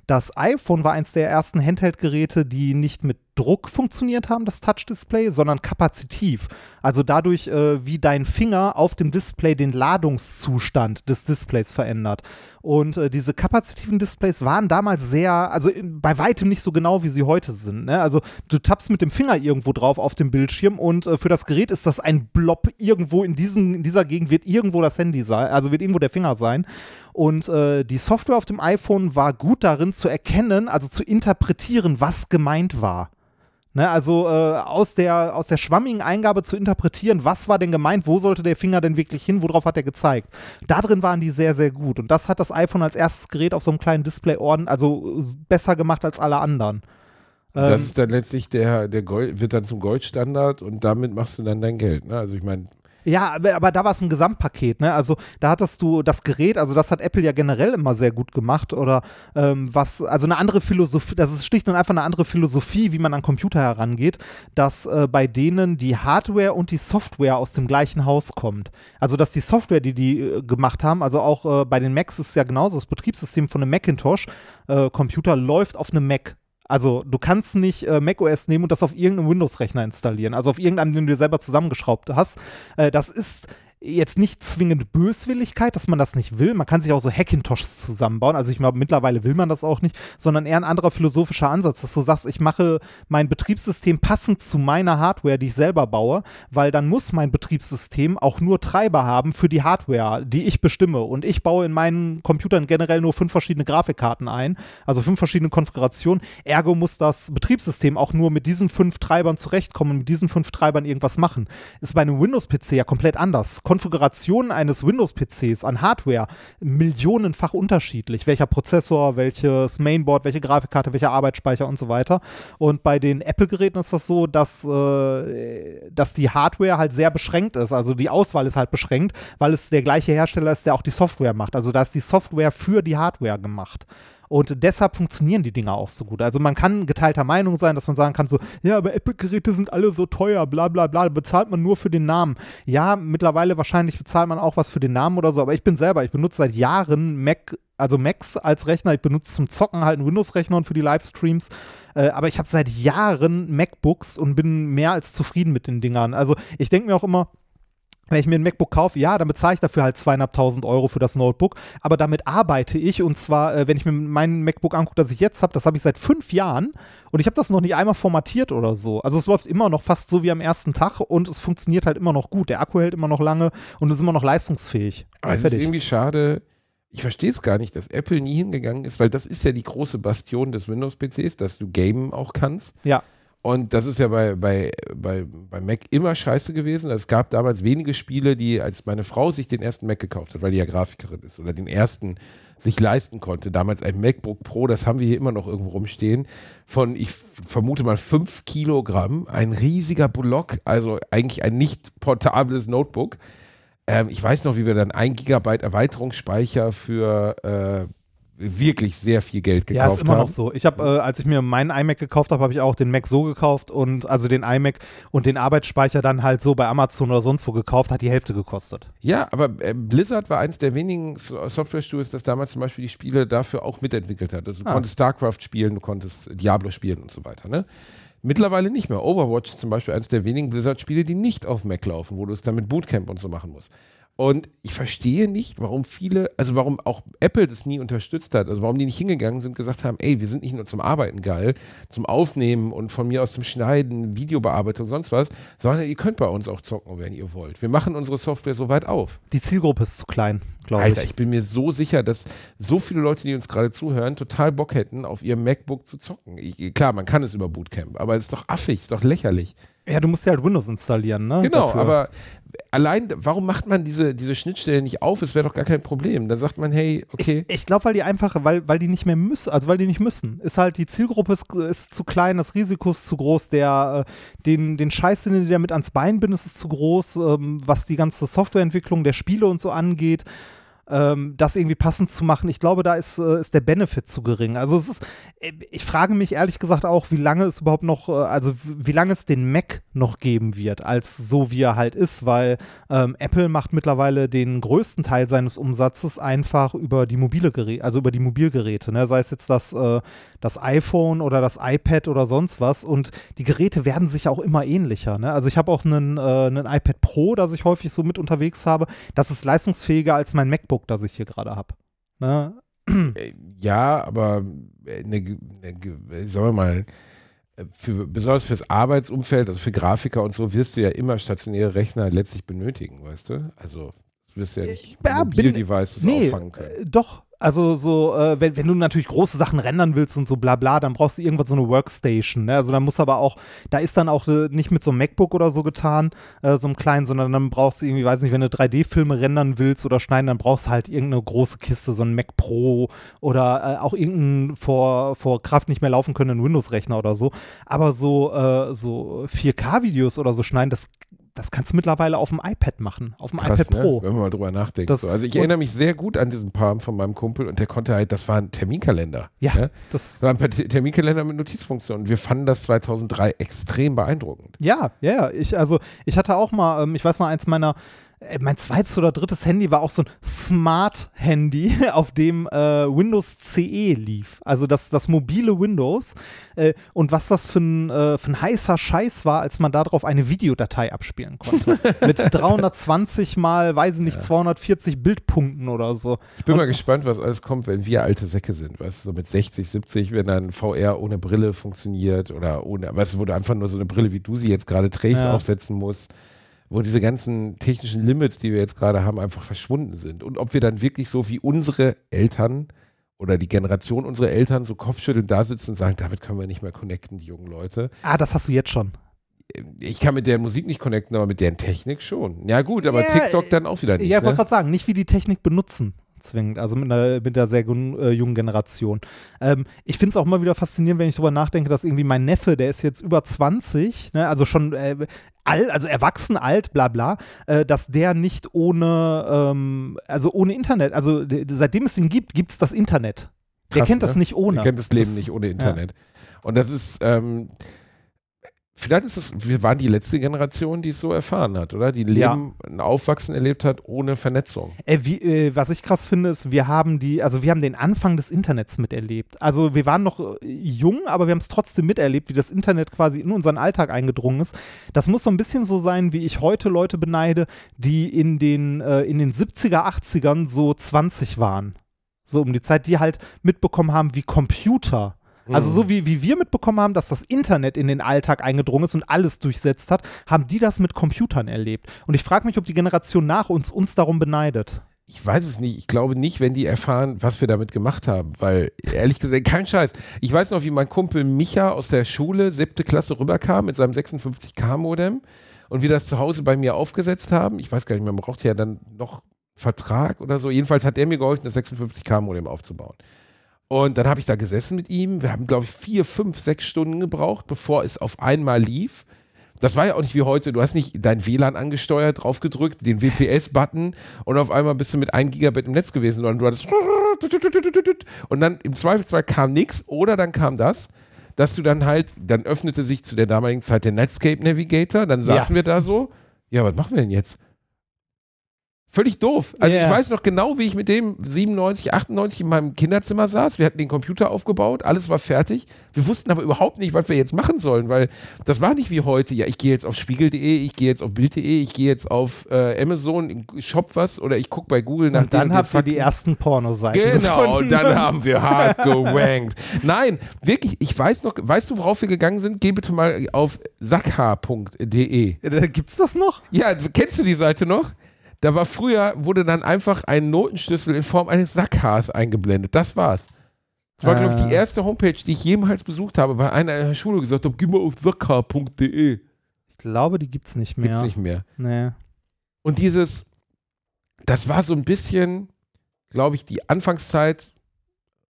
Das iPhone war eins der ersten Handheld-Geräte, die nicht mit Druck funktioniert haben, das Touch-Display, sondern kapazitiv. Also dadurch, äh, wie dein Finger auf dem Display den Ladungszustand des Displays verändert. Und äh, diese kapazitiven Displays waren damals sehr, also in, bei weitem nicht so genau, wie sie heute sind. Ne? Also du tappst mit dem Finger irgendwo drauf auf dem Bildschirm und äh, für das Gerät ist das ein Blob irgendwo in, diesem, in dieser Gegend wird irgendwo das Handy sein, also wird irgendwo der Finger sein. Und äh, die Software auf dem iPhone war gut darin zu erkennen, also zu interpretieren, was gemeint war. Ne, also äh, aus, der, aus der schwammigen Eingabe zu interpretieren, was war denn gemeint, wo sollte der Finger denn wirklich hin, worauf hat er gezeigt. Da drin waren die sehr, sehr gut. Und das hat das iPhone als erstes Gerät auf so einem kleinen Display orden, also besser gemacht als alle anderen. das Ähm, ist dann letztlich der, der Gold, wird dann zum Goldstandard und damit machst du dann dein Geld. Ne? Also ich meine, Ja, aber, aber da war es ein Gesamtpaket, ne? Also da hattest du das Gerät, also das hat Apple ja generell immer sehr gut gemacht oder ähm, was, also eine andere Philosophie, das ist schlicht und einfach eine andere Philosophie, wie man an Computer herangeht, dass äh, bei denen die Hardware und die Software aus dem gleichen Haus kommt. Also dass die Software, die die äh, gemacht haben, also auch äh, bei den Macs ist ja genauso, das Betriebssystem von einem Macintosh-Computer äh, läuft auf einem Mac. Also du kannst nicht äh, macOS nehmen und das auf irgendeinem Windows-Rechner installieren, also auf irgendeinem, den du dir selber zusammengeschraubt hast. Äh, das ist jetzt nicht zwingend Böswilligkeit, dass man das nicht will. Man kann sich auch so Hackintoshs zusammenbauen. Also ich glaube, mittlerweile will man das auch nicht, sondern eher ein anderer philosophischer Ansatz, dass du sagst, ich mache mein Betriebssystem passend zu meiner Hardware, die ich selber baue, weil dann muss mein Betriebssystem auch nur Treiber haben für die Hardware, die ich bestimme. Und ich baue in meinen Computern generell nur fünf verschiedene Grafikkarten ein, also fünf verschiedene Konfigurationen. Ergo muss das Betriebssystem auch nur mit diesen fünf Treibern zurechtkommen, mit diesen fünf Treibern irgendwas machen. Ist bei einem Windows-PC ja komplett anders Konfiguration eines Windows-PCs an Hardware millionenfach unterschiedlich. Welcher Prozessor, welches Mainboard, welche Grafikkarte, welcher Arbeitsspeicher und so weiter. Und bei den Apple-Geräten ist das so, dass, äh, dass die Hardware halt sehr beschränkt ist. Also die Auswahl ist halt beschränkt, weil es der gleiche Hersteller ist, der auch die Software macht. Also da ist die Software für die Hardware gemacht. Und deshalb funktionieren die Dinger auch so gut. Also man kann geteilter Meinung sein, dass man sagen kann, so, ja, aber Apple-Geräte sind alle so teuer, bla bla bla, bezahlt man nur für den Namen. Ja, mittlerweile wahrscheinlich bezahlt man auch was für den Namen oder so, aber ich bin selber, ich benutze seit Jahren Mac also Macs als Rechner. Ich benutze zum Zocken halt einen Windows-Rechner und für die Livestreams. Äh, aber ich habe seit Jahren MacBooks und bin mehr als zufrieden mit den Dingern. Also ich denke mir auch immer, wenn ich mir ein MacBook kaufe, ja, dann bezahle ich dafür halt zweieinhalbtausend Euro für das Notebook. Aber damit arbeite ich und zwar, äh, wenn ich mir mein MacBook angucke, das ich jetzt habe, das habe ich seit fünf Jahren und ich habe das noch nicht einmal formatiert oder so. Also es läuft immer noch fast so wie am ersten Tag und es funktioniert halt immer noch gut. Der Akku hält immer noch lange und ist immer noch leistungsfähig. Aber es ist irgendwie schade. Ich verstehe es gar nicht, dass Apple nie hingegangen ist, weil das ist ja die große Bastion des Windows-PCs, dass du gamen auch kannst. Ja. Und das ist ja bei, bei, bei, bei Mac immer scheiße gewesen. Es gab damals wenige Spiele, die, als meine Frau sich den ersten Mac gekauft hat, weil die ja Grafikerin ist, oder den ersten sich leisten konnte. Damals ein MacBook Pro, das haben wir hier immer noch irgendwo rumstehen, von, ich vermute mal, 5 Kilogramm, ein riesiger Block, also eigentlich ein nicht portables Notebook. Ähm, ich weiß noch, wie wir dann ein Gigabyte Erweiterungsspeicher für äh, wirklich sehr viel Geld gekauft haben. Ja, ist immer haben. noch so. Ich habe, äh, als ich mir meinen iMac gekauft habe, habe ich auch den Mac so gekauft und also den iMac und den Arbeitsspeicher dann halt so bei Amazon oder sonst wo gekauft, hat die Hälfte gekostet. Ja, aber äh, Blizzard war eins der wenigen Software-Studios, das damals zum Beispiel die Spiele dafür auch mitentwickelt hat. Also du ah. konntest StarCraft spielen, du konntest Diablo spielen und so weiter, ne? Mittlerweile nicht mehr. Overwatch ist zum Beispiel eines der wenigen Blizzard-Spiele, die nicht auf Mac laufen, wo du es dann mit Bootcamp und so machen musst. Und ich verstehe nicht, warum viele, also warum auch Apple das nie unterstützt hat, also warum die nicht hingegangen sind, und gesagt haben, ey, wir sind nicht nur zum Arbeiten geil, zum Aufnehmen und von mir aus zum Schneiden, Videobearbeitung, sonst was, sondern ihr könnt bei uns auch zocken, wenn ihr wollt. Wir machen unsere Software so weit auf. Die Zielgruppe ist zu klein, glaube ich. Alter, ich bin mir so sicher, dass so viele Leute, die uns gerade zuhören, total Bock hätten, auf ihrem MacBook zu zocken. Ich, klar, man kann es über Bootcamp, aber es ist doch affig, es ist doch lächerlich. Ja, du musst ja halt Windows installieren, ne? Genau, dafür. aber allein, warum macht man diese, diese Schnittstelle nicht auf? Es wäre doch gar kein Problem. Dann sagt man, hey, okay. Ich, ich glaube, weil die einfach, weil, weil die nicht mehr müssen, also weil die nicht müssen. Ist halt, die Zielgruppe ist, ist zu klein, das Risiko ist zu groß, der, äh, den, den Scheiß, den du damit ans Bein bindest, ist zu groß, ähm, was die ganze Softwareentwicklung der Spiele und so angeht ähm, das irgendwie passend zu machen. Ich glaube, da ist, äh, ist der Benefit zu gering. Also es ist, äh, ich frage mich ehrlich gesagt auch, wie lange es überhaupt noch, äh, also wie lange es den Mac noch geben wird, als so wie er halt ist, weil ähm, Apple macht mittlerweile den größten Teil seines Umsatzes einfach über die mobile Geräte, also über die Mobilgeräte, ne? sei es jetzt das, äh, das iPhone oder das iPad oder sonst was und die Geräte werden sich auch immer ähnlicher. Ne? Also ich habe auch einen, äh, einen iPad Pro, das ich häufig so mit unterwegs habe, das ist leistungsfähiger als mein MacBook MacBook, das ich hier gerade habe. Ne? Äh, ja, aber eine, eine, sagen wir mal, für, besonders fürs Arbeitsumfeld, also für Grafiker und so, wirst du ja immer stationäre Rechner letztlich benötigen, weißt du? Also du wirst ja äh, nicht ja, Mobil-Devices nee, auffangen können. Äh, doch, also so, äh, wenn, wenn du natürlich große Sachen rendern willst und so bla bla, dann brauchst du irgendwann so eine Workstation. Ne? Also da muss aber auch, da ist dann auch äh, nicht mit so einem MacBook oder so getan, äh, so einem kleinen, sondern dann brauchst du irgendwie, weiß nicht, wenn du 3D-Filme rendern willst oder schneiden, dann brauchst du halt irgendeine große Kiste, so ein Mac Pro oder äh, auch irgendeinen vor, vor Kraft nicht mehr laufen können Windows-Rechner oder so. Aber so, äh, so 4K-Videos oder so schneiden, das das kannst du mittlerweile auf dem iPad machen, auf dem Krass, iPad Pro. Ne? Wenn man mal drüber nachdenkt. Das- so. Also ich erinnere mich sehr gut an diesen Palm von meinem Kumpel und der konnte halt, das war ein Terminkalender. Ja, ne? das, Das war ein Ter- Terminkalender mit Notizfunktion. Und wir fanden das 2003 extrem beeindruckend. ja, ja. Ich, also, ich hatte auch mal, ähm, ich weiß noch, eins meiner, mein zweites oder drittes Handy war auch so ein Smart-Handy, auf dem äh, Windows CE lief. Also das, das mobile Windows. Äh, und was das für ein, äh, für ein heißer Scheiß war, als man darauf eine Videodatei abspielen konnte. Mit 320 mal, weiß ich nicht, 240 Bildpunkten oder so. Ich bin mal gespannt, was alles kommt, wenn wir alte Säcke sind. Weißt du, so mit 60, 70, wenn dann VR ohne Brille funktioniert oder ohne, weißt du, wo du einfach nur so eine Brille, wie du sie jetzt gerade trägst, Ja. aufsetzen musst. Wo diese ganzen technischen Limits, die wir jetzt gerade haben, einfach verschwunden sind. Und ob wir dann wirklich so wie unsere Eltern oder die Generation unserer Eltern so kopfschüttelnd da sitzen und sagen, damit können wir nicht mehr connecten, die jungen Leute. Ah, das hast du jetzt schon. Ich kann mit deren Musik nicht connecten, aber mit deren Technik schon. Ja gut, aber Ja, TikTok dann auch wieder nicht. Ja, ich wollte ne? gerade sagen, nicht wie die Technik benutzen. Zwingend, also mit einer, mit der sehr äh, jungen Generation. Ähm, ich finde es auch immer wieder faszinierend, wenn ich darüber nachdenke, dass irgendwie mein Neffe, der ist jetzt über 20, ne, also schon äh, alt, also erwachsen alt, bla bla, äh, dass der nicht ohne, ähm, also ohne Internet, also seitdem es ihn gibt, gibt es das Internet. Der Krass, kennt das ne? nicht ohne. Der kennt das Leben Das- nicht ohne Internet. Und das ist, ähm, vielleicht ist es, wir waren die letzte Generation, die es so erfahren hat, oder? Die ein Ja. Leben, ein Aufwachsen erlebt hat ohne Vernetzung. Äh, wie, äh, was ich krass finde, ist, wir haben die, also wir haben den Anfang des Internets miterlebt. Also wir waren noch äh, jung, aber wir haben es trotzdem miterlebt, wie das Internet quasi in unseren Alltag eingedrungen ist. Das muss so ein bisschen so sein, wie ich heute Leute beneide, die in den, äh, in den 70er, 80ern so 20 waren. So um die Zeit, die halt mitbekommen haben, wie Computer. Also so wie, wie wir mitbekommen haben, dass das Internet in den Alltag eingedrungen ist und alles durchsetzt hat, haben die das mit Computern erlebt. Und ich frage mich, ob die Generation nach uns uns darum beneidet. Ich weiß es nicht. Ich glaube nicht, wenn die erfahren, was wir damit gemacht haben. Weil, ehrlich gesagt, kein Scheiß. Ich weiß noch, wie mein Kumpel Micha aus der Schule, siebte Klasse, rüberkam mit seinem 56K-Modem und wir das zu Hause bei mir aufgesetzt haben. Ich weiß gar nicht mehr, man brauchte ja dann noch Vertrag oder so. Jedenfalls hat er mir geholfen, das 56K-Modem aufzubauen. Und dann habe ich da gesessen mit ihm. Wir haben, glaube ich, vier, fünf, sechs Stunden gebraucht, bevor es auf einmal lief. Das war ja auch nicht wie heute. Du hast nicht dein WLAN angesteuert, draufgedrückt, den WPS-Button und auf einmal bist du mit 1 Gigabit im Netz gewesen, sondern du hattest und dann im Zweifelsfall kam nichts oder dann kam das, dass du dann halt, dann öffnete sich zu der damaligen Zeit der Netscape Navigator, dann saßen wir da so, ja, was machen wir denn jetzt? Völlig doof. Also Ja. ich weiß noch genau, wie ich mit dem 97, 98 in meinem Kinderzimmer saß. Wir hatten den Computer aufgebaut, alles war fertig. Wir wussten aber überhaupt nicht, was wir jetzt machen sollen, weil das war nicht wie heute. Ja, ich gehe jetzt auf spiegel.de, ich gehe jetzt auf bild.de, ich gehe jetzt auf äh, Amazon, shop was oder ich gucke bei Google nach Und dann habt ihr die ersten Pornoseiten Genau, gefunden. und dann haben wir hart gewankt. Nein, wirklich, ich weiß noch, weißt du, worauf wir gegangen sind? Geh bitte mal auf sackhaar.de. Äh, Gibt's das noch? Ja, kennst du die Seite noch? Da war früher, wurde dann einfach ein Notenschlüssel in Form eines Sackhaars eingeblendet. Das war's. Das war, glaube ich, die Ah. erste Homepage, die ich jemals besucht habe, weil einer in der Schule gesagt hat, geh mal auf sackhaar.de. Ich glaube, die gibt's nicht mehr. Gibt's nicht mehr. Nee. Und dieses, das war so ein bisschen, glaube ich, die Anfangszeit.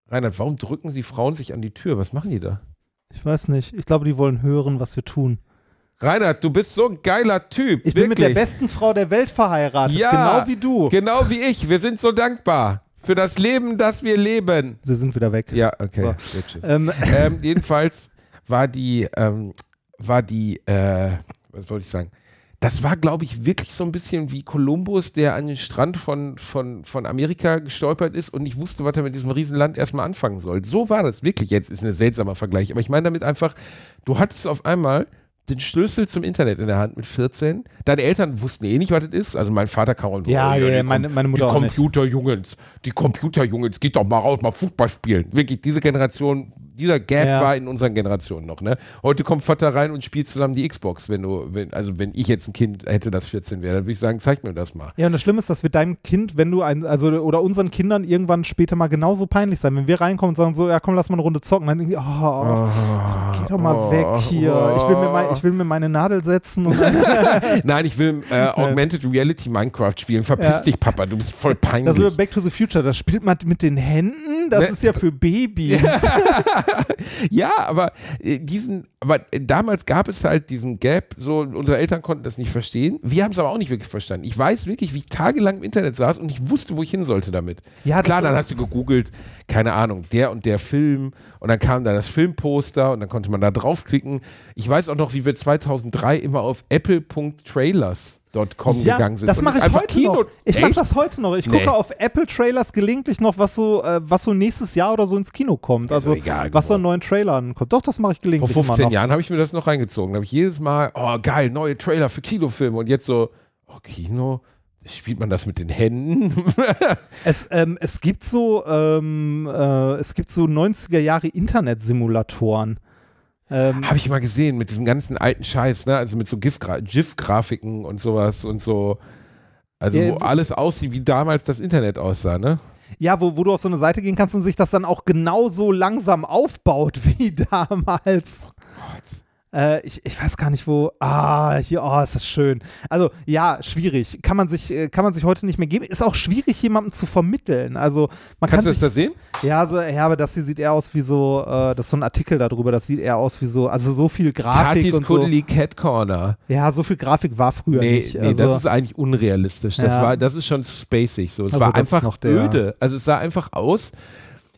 Reinhard, warum drücken sie Frauen sich an die Tür? Was machen die da? Ich weiß nicht. Ich glaube, die wollen hören, was wir tun. Reinhard, du bist so ein geiler Typ. Ich bin mit der besten Frau der Welt verheiratet. Ja, genau wie du. Genau wie ich. Wir sind so dankbar für das Leben, das wir leben. Sie sind wieder weg. Ja, okay. So. Ähm, ähm, jedenfalls war die, ähm, war die, äh, was wollte ich sagen? Das war, glaube ich, wirklich so ein bisschen wie Kolumbus, der an den Strand von, von, von Amerika gestolpert ist und nicht wusste, was er mit diesem Riesenland erstmal anfangen soll. So war das wirklich. Jetzt ist ein seltsamer Vergleich, aber ich meine damit einfach, du hattest auf einmal den Schlüssel zum Internet in der Hand mit 14. Deine Eltern wussten eh nicht, was das ist. Also mein Vater kam und Ja, oh, ja, die meine- meine Mutter Die. Computerjungens, die Computerjungens, geht doch mal raus, mal Fußball spielen. Wirklich, diese Generation, dieser Gap Ja. war in unseren Generationen noch. Ne? Heute kommt Vater rein und spielt zusammen die Xbox. Wenn du, wenn, also wenn ich jetzt ein Kind hätte, das 14 wäre, dann würde ich sagen, zeig mir das mal. ja, und das Schlimme ist, dass wir deinem Kind, wenn du ein, also oder unseren Kindern irgendwann später mal genauso peinlich sein, wenn wir reinkommen und sagen so, ja komm, lass mal eine Runde zocken, dann denken die, oh, geh doch mal oh, weg hier. oh, ich will mir mal, ich will mir meine Nadel setzen Nein, ich will äh, Augmented Reality Minecraft spielen. Verpiss Ja. dich, Papa, du bist voll peinlich. das ist Back to the Future, das spielt man mit den Händen, das Ne. ist ja für Babys. Ja, aber äh, diesen, aber äh, damals gab es halt diesen Gap, so unsere Eltern konnten das nicht verstehen. Wir haben es aber auch nicht wirklich verstanden. Ich weiß wirklich, wie ich tagelang im Internet saß und ich wusste, wo ich hin sollte damit. Ja, Klar, dann hast du gegoogelt, keine Ahnung, der und der Film und dann kam da das Filmposter und dann konnte man da draufklicken. Ich weiß auch noch, wie wir 2003 immer auf apple.trailers.com Ja, gegangen sind. das mache ich heute noch. Ich mache das heute noch. Ich Nee. gucke auf Apple Trailers gelegentlich noch, was so, äh, was so nächstes Jahr oder so ins Kino kommt. Also egal was so an neuen Trailern kommt. Doch, das mache ich Vor gelegentlich 15 immer noch. Jahren habe ich mir das noch reingezogen. Da habe ich jedes Mal, oh geil, neue Trailer für Kinofilme und jetzt so, oh Kino, spielt man das mit den Händen? Es, ähm, es gibt so, ähm, äh, es gibt so 90er Jahre Internetsimulatoren. Ähm, habe ich mal gesehen mit diesem ganzen alten Scheiß, ne? Also mit so GIF-Gra- GIF-Grafiken und sowas und so. Also Ja, wo alles aussieht, wie damals das Internet aussah, ne? ja, wo, wo du auf so eine Seite gehen kannst und sich das dann auch genauso langsam aufbaut wie damals. Äh, ich, ich weiß gar nicht, wo. Ah, hier, oh, ist das schön. Also, ja, schwierig. Kann man sich, äh, kann man sich heute nicht mehr geben. Ist auch schwierig, jemandem zu vermitteln. Also, man Kannst du kann das sich, da sehen? Ja, so, ja, aber das hier sieht eher aus wie so, äh, das ist so ein Artikel darüber, das sieht eher aus wie so, also so viel Grafik Partys und so. Cat Corner. Ja, so viel Grafik war früher Nee, nicht. nee Also, das ist eigentlich unrealistisch. Das, Ja. war, das ist schon spacig so. Es Also war das einfach noch der- öde. Also es sah einfach aus.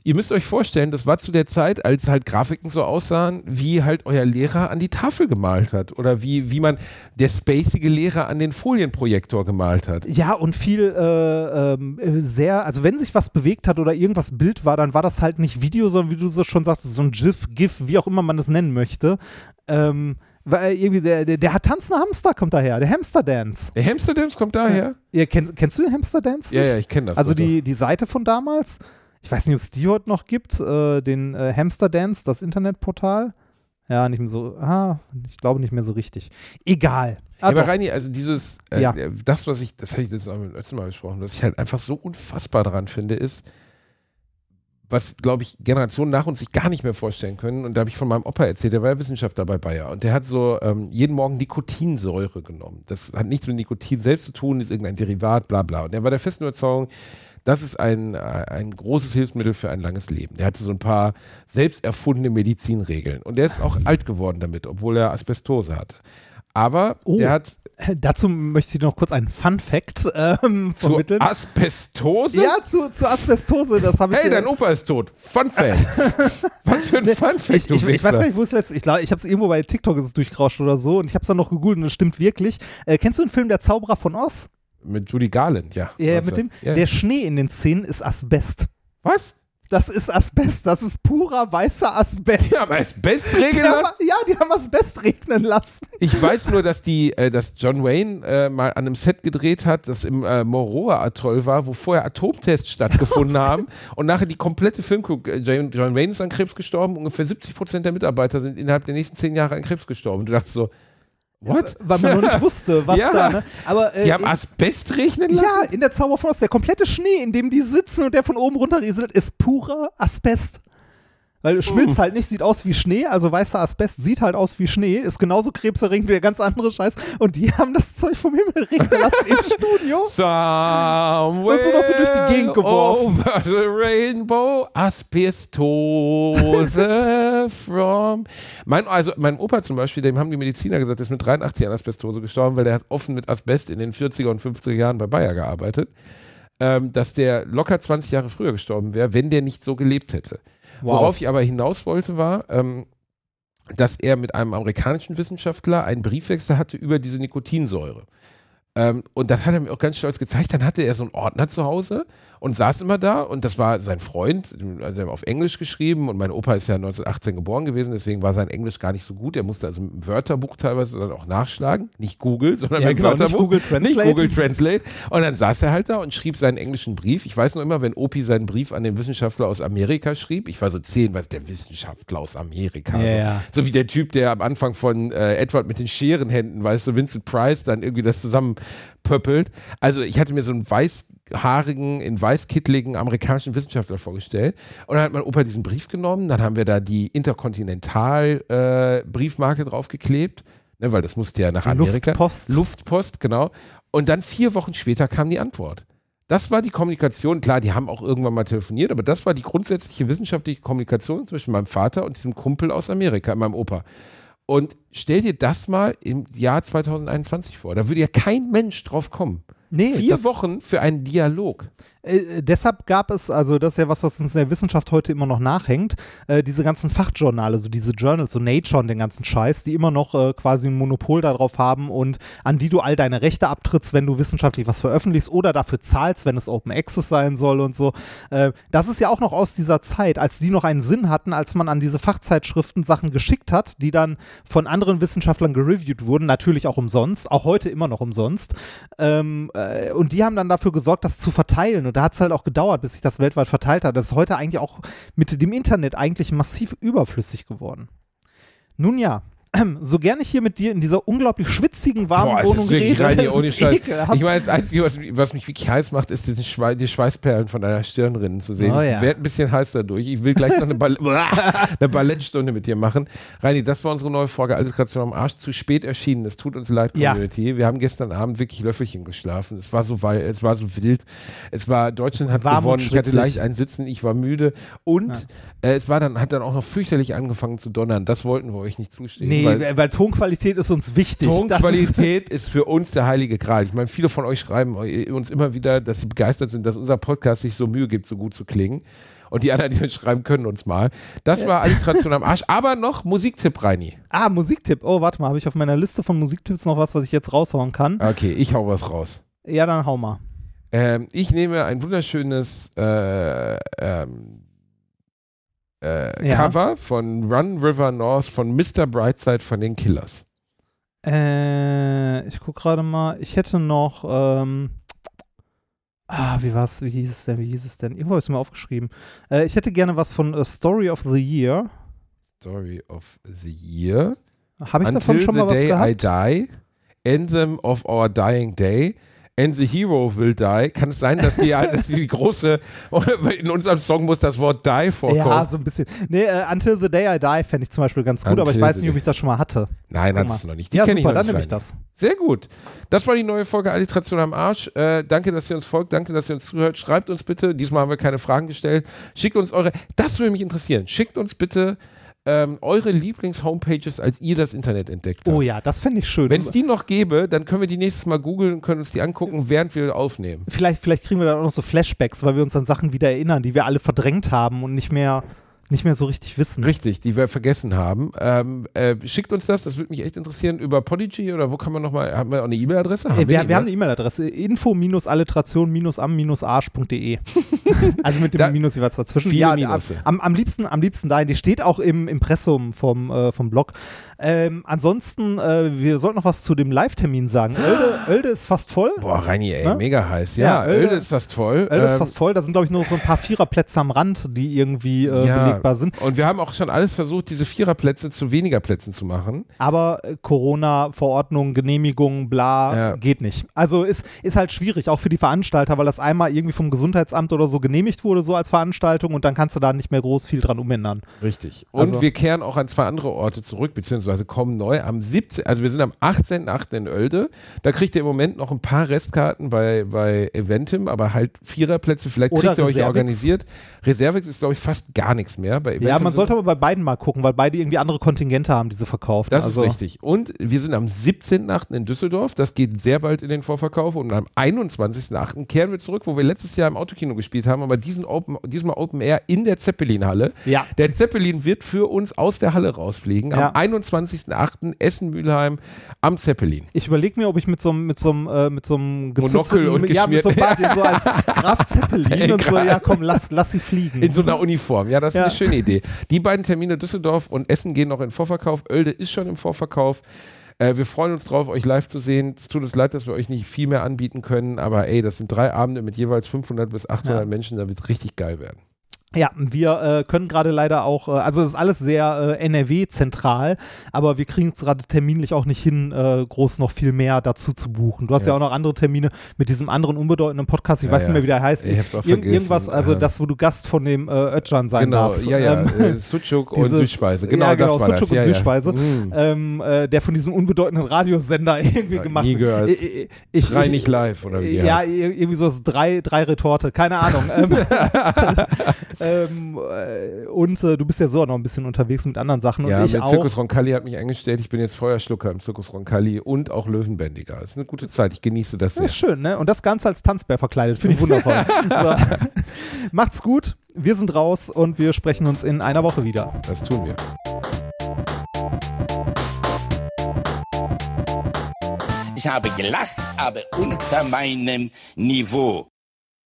Ihr müsst euch vorstellen, das war zu der Zeit, als halt Grafiken so aussahen, wie halt euer Lehrer an die Tafel gemalt hat. Oder wie, wie man der spacige Lehrer an den Folienprojektor gemalt hat. ja, und viel äh, äh, sehr, also wenn sich was bewegt hat oder irgendwas Bild war, dann war das halt nicht Video, sondern wie du so schon sagst, so ein GIF, GIF, wie auch immer man das nennen möchte. Ähm, weil irgendwie der, der, der hat tanzende Hamster kommt daher, der Hamster Dance. Der Hamsterdams kommt daher? Ihr, kennst, kennst du den Hamster Dance? Ja, nicht? ja, ich kenne das. Also die, die Seite von damals, ich weiß nicht, ob es die heute noch gibt, äh, den äh, Hamster Dance, das Internetportal. Ja, nicht mehr so, ah, ich glaube nicht mehr so richtig. Egal. Ja, Ah, aber doch. Reini, also dieses, äh, Ja. das, was ich, das habe ich letztes Mal, letztes Mal besprochen, was ich halt einfach so unfassbar daran finde, ist, was, glaube ich, Generationen nach uns sich gar nicht mehr vorstellen können. Und da habe ich von meinem Opa erzählt, der war ja Wissenschaftler bei Bayer. Und der hat so ähm, jeden Morgen Nikotinsäure genommen. Das hat nichts mit Nikotin selbst zu tun, ist irgendein Derivat, bla bla. Und er war der festen Überzeugung, das ist ein, äh, ein großes Hilfsmittel für ein langes Leben. Der hatte so ein paar selbst erfundene Medizinregeln. Und der ist auch alt geworden damit, obwohl er Asbestose hatte. Aber Oh. der hat Dazu möchte ich noch kurz einen Fun Fact ähm, zu vermitteln. Asbestose? ja, zu, zu Asbestose, das habe ich. Hey, äh, dein Opa ist tot. Fun Fact. Was für ein Fun Fact, ich, du ich, ich weiß gar nicht, wo es letzt. Ich, ich habe es irgendwo bei TikTok ist es durchgerauscht oder so und ich habe es dann noch gegoogelt und es stimmt wirklich. Äh, kennst du den Film Der Zauberer von Oz? Mit Judy Garland, ja. Ja, mit dem. ja. Der Schnee in den Szenen ist Asbest. Was? Das ist Asbest. Das ist purer weißer Asbest. Die haben Asbest Die haben, lassen? ja, die haben Asbest regnen lassen. Ich weiß nur, dass die, äh, dass John Wayne äh, mal an einem Set gedreht hat, das im äh, Moroa Atoll war, wo vorher Atomtests stattgefunden haben und nachher die komplette Filmcrew, äh, John, John Wayne ist an Krebs gestorben, ungefähr 70 Prozent der Mitarbeiter sind innerhalb der nächsten zehn Jahre an Krebs gestorben. Du dachtest so, what? Weil man noch nicht wusste, was Ja. da, ne? Aber äh, Die haben in, Asbest regnen lassen? ja, in der Zauber von Oz, der komplette Schnee, in dem die sitzen und der von oben runter rieselt, ist purer Asbest. Weil es Uh. schmilzt halt nicht, sieht aus wie Schnee, also weißer Asbest sieht halt aus wie Schnee, ist genauso krebserregend wie der ganz andere Scheiß. Und die haben das Zeug vom Himmel regnen lassen im Studio. Somewhere Und so noch so durch die Gegend geworfen. Over the rainbow, Asbestose from. Mein, also mein Opa zum Beispiel, dem haben die Mediziner gesagt, der ist mit 83 an Asbestose gestorben, weil der hat offen mit Asbest in den 40er und 50er Jahren bei Bayer gearbeitet. Ähm, dass der locker 20 Jahre früher gestorben wäre, wenn der nicht so gelebt hätte. Worauf ich aber hinaus wollte, war, ähm, dass er mit einem amerikanischen Wissenschaftler einen Briefwechsel hatte über diese Nikotinsäure. Ähm, und das hat er mir auch ganz stolz gezeigt. Dann hatte er so einen Ordner zu Hause und saß immer da und das war sein Freund, also er hat auf Englisch geschrieben und mein Opa ist ja 1918 geboren gewesen, deswegen war sein Englisch gar nicht so gut. Er musste also mit dem Wörterbuch teilweise dann auch nachschlagen. Nicht Google, sondern Ja, mit genau, nicht Wörterbuch. Google Translate. Nicht Google Translate. Und dann saß er halt da und schrieb seinen englischen Brief. Ich weiß noch immer, wenn Opi seinen Brief an den Wissenschaftler aus Amerika schrieb, ich war so zehn, was der Wissenschaftler aus Amerika. Ja, so. ja. so wie der Typ, der am Anfang von äh, Edward mit den Scherenhänden, weißt du, Vincent Price, dann irgendwie das zusammenpöppelt. Also ich hatte mir so einen weißhaarigen, in weißkittligen amerikanischen Wissenschaftler vorgestellt. Und dann hat mein Opa diesen Brief genommen, dann haben wir da die Interkontinental-Briefmarke draufgeklebt ne, weil das musste ja nach Amerika. Luftpost. Luftpost, genau. Und dann vier Wochen später kam die Antwort. Das war die Kommunikation. Klar, die haben auch irgendwann mal telefoniert, aber das war die grundsätzliche wissenschaftliche Kommunikation zwischen meinem Vater und diesem Kumpel aus Amerika, meinem Opa. Und stell dir das mal im Jahr 2021 vor. Da würde ja kein Mensch drauf kommen. Nee, Vier Wochen für einen Dialog. Äh, deshalb gab es, also das ist ja was, was uns in der Wissenschaft heute immer noch nachhängt, äh, diese ganzen Fachjournale, so diese Journals, so Nature und den ganzen Scheiß, die immer noch äh, quasi ein Monopol darauf haben und an die du all deine Rechte abtrittst, wenn du wissenschaftlich was veröffentlichst oder dafür zahlst, wenn es Open Access sein soll und so. Äh, das ist ja auch noch aus dieser Zeit, als die noch einen Sinn hatten, als man an diese Fachzeitschriften Sachen geschickt hat, die dann von anderen Wissenschaftlern gereviewt wurden, natürlich auch umsonst, auch heute immer noch umsonst. Ähm, äh, und die haben dann dafür gesorgt, das zu verteilen. Und da hat es halt auch gedauert, bis sich das weltweit verteilt hat. Das ist heute eigentlich auch mit dem Internet eigentlich massiv überflüssig geworden. Nun ja, so gerne ich hier mit dir in dieser unglaublich schwitzigen, warmen Boah, Wohnung rede, rein es ohne ist ekelhaft. Ich meine, das Einzige, was, mich- was mich wirklich heiß macht, ist diesen Schwei die Schweißperlen von deiner Stirn rinnen zu sehen. Oh ich ja. werde ein bisschen heiß dadurch. Ich will gleich noch eine, Ball eine Ballettstunde mit dir machen. Reini, das war unsere neue Folge Alliteration am Arsch. Zu spät erschienen. Es tut uns leid, Ja. Community. Wir haben gestern Abend wirklich Löffelchen geschlafen. Es war so wei- es war so wild. Es war, Deutschland hat Warm gewonnen. Ich hatte leicht ein Sitzen. Ich war müde. Und äh, es war dann, hat dann auch noch fürchterlich angefangen zu donnern. Das wollten wir euch nicht zustehen. Nee, weil- weil, Tonqualität ist uns wichtig. Das ist- Tonqualität ist für uns der heilige Gral. Ich meine, viele von euch schreiben uns immer wieder, dass sie begeistert sind, dass unser Podcast sich so Mühe gibt, so gut zu klingen. Und die anderen, die uns schreiben, können uns mal. Das war Alliteration am Arsch. Aber noch Musiktipp, Reini. Ah, Musiktipp. Oh, warte mal, habe ich auf meiner Liste von Musiktipps noch was, was ich jetzt raushauen kann? Okay, ich hau was raus. Ja, dann hau mal. Ähm, ich nehme ein wunderschönes äh, ähm, äh, Ja. Cover von Run River North von Mr. Brightside von den Killers. Äh, ich guck gerade mal. Ich hätte noch. Ähm, ah, wie war's? Wie hieß es denn? Wie hieß es denn? Irgendwo habe ich es mir aufgeschrieben. Äh, ich hätte gerne was von A Story of the Year. Story of the Year. Habe ich Until davon schon mal was day I die, Anthem of our dying day, and the hero will die. Kann es sein, dass die, dass die große, in unserem Song muss das Wort die vorkommen? Ja, so ein bisschen. Nee, äh, Until the Day I Die fände ich zum Beispiel ganz gut, aber ich Until weiß nicht, ob ich das schon mal hatte. Nein, hattest du noch nicht. Die ja, super, ich noch dann nehme ich das. Sehr gut. Das war die neue Folge Alliteration am Arsch. Äh, danke, dass ihr uns folgt. Danke, dass ihr uns zuhört. Schreibt uns bitte. Diesmal haben wir keine Fragen gestellt. Schickt uns eure. Das würde mich interessieren. Schickt uns bitte ähm, eure Lieblings-Homepages, als ihr das Internet entdeckt habt. Oh ja, das fände ich schön. Wenn es die noch gäbe, dann können wir die nächstes Mal googeln und können uns die angucken, während wir aufnehmen. vielleicht, vielleicht kriegen wir dann auch noch so Flashbacks, weil wir uns an Sachen wieder erinnern, die wir alle verdrängt haben und nicht mehr, nicht mehr so richtig wissen. Richtig, die wir vergessen haben. Ähm, äh, schickt uns das, das würde mich echt interessieren. Über Podigy oder wo kann man nochmal, haben wir auch eine E-Mail-Adresse? Äh, wir, wir haben die, eine ne? E-Mail-Adresse info-alliteration-am-arsch.de. also mit dem Da- Minus jeweils dazwischen. Viele ja, Minusse. am, am liebsten, am liebsten dahin. Die steht auch im Impressum vom, äh, vom Blog. Ähm, ansonsten, äh, wir sollten noch was zu dem Live-Termin sagen. Oelde, Oelde ist fast voll. Boah, Reini, ey, Ne? mega heiß. Ja, Ja, Oelde- Oelde ist fast voll. Oelde ist Ähm, fast voll. Da sind, glaube ich, nur so ein paar Viererplätze am Rand, die irgendwie äh, ja. Belegbar sind. Und wir haben auch schon alles versucht, diese Viererplätze zu weniger Plätzen zu machen. Aber äh, Corona-Verordnung, Genehmigung, bla, Ja. geht nicht. Also ist, ist halt schwierig, auch für die Veranstalter, weil das einmal irgendwie vom Gesundheitsamt oder so genehmigt wurde, so als Veranstaltung und dann kannst du da nicht mehr groß viel dran umändern. Richtig. Und Also- wir kehren auch an zwei andere Orte zurück, beziehungsweise kommen neu am 17., also wir sind am 18.8. in Oelde. Da kriegt ihr im Moment noch ein paar Restkarten bei, bei Eventim, aber halt Viererplätze, vielleicht kriegt ihr euch organisiert. Reservix ist, glaube ich, fast gar nichts mehr. Bei Eventim Ja, man sollte aber bei beiden mal gucken, weil beide irgendwie andere Kontingente haben, die sie verkaufen. Das also, ist richtig. Und wir sind am 17.8. in Düsseldorf. Das geht sehr bald in den Vorverkauf. Und am 21.8. kehren wir zurück, wo wir letztes Jahr im Autokino gespielt haben, aber diesen Open, diesmal Open Air in der Zeppelin-Halle. Ja. Der Zeppelin wird für uns aus der Halle rausfliegen. Ja. Am 21.8. Essen-Mülheim am Zeppelin. Ich überlege mir, ob ich mit so einem mit so einem, äh, mit so einem Monokel und ja, mit so einem Bart, so als Graf Zeppelin und so, ja komm, lass, lass sie fliegen. In so einer Uniform. Ja, das ist Ja. eine schöne Idee. Die beiden Termine Düsseldorf und Essen gehen noch in Vorverkauf. Oelde ist schon im Vorverkauf. Äh, wir freuen uns drauf, euch live zu sehen. Es tut uns leid, dass wir euch nicht viel mehr anbieten können, aber ey, das sind drei Abende mit jeweils 500 bis 800 Ja. Menschen, da wird es richtig geil werden. Ja, wir äh, können gerade leider auch, äh, also es ist alles sehr äh, NRW-zentral, aber wir kriegen es gerade terminlich auch nicht hin, äh, groß noch viel mehr dazu zu buchen. Du hast ja. ja, auch noch andere Termine mit diesem anderen unbedeutenden Podcast, ich ja, weiß ja. nicht mehr, wie der heißt. Ich hab's auch Ir vergessen. Irgendwas, also das, wo du Gast von dem äh, Ötchan sein genau, darfst. Ja, ja, ähm, äh, Sucuk und Süßspeise. Genau, ja, genau, das war Sucuk das. und Süßspeise, mm. ähm, der von diesem unbedeutenden Radiosender irgendwie gemacht nie gehört. Ich, ich, Drei nicht live, oder wie Ja, irgendwie so drei, drei Retorte, keine Ahnung. ähm, äh, und äh, du bist ja so noch ein bisschen unterwegs mit anderen Sachen. Ja, und ich auch. Zirkus Roncalli hat mich eingestellt. Ich bin jetzt Feuerschlucker im Zirkus Roncalli und auch Löwenbändiger. Das ist eine gute Zeit. Ich genieße das sehr. Das ist schön, ne? Und das Ganze als Tanzbär verkleidet. Finde ich wundervoll. so. Macht's gut. Wir sind raus und wir sprechen uns in einer Woche wieder. Das tun wir. Ich habe gelacht, aber unter meinem Niveau.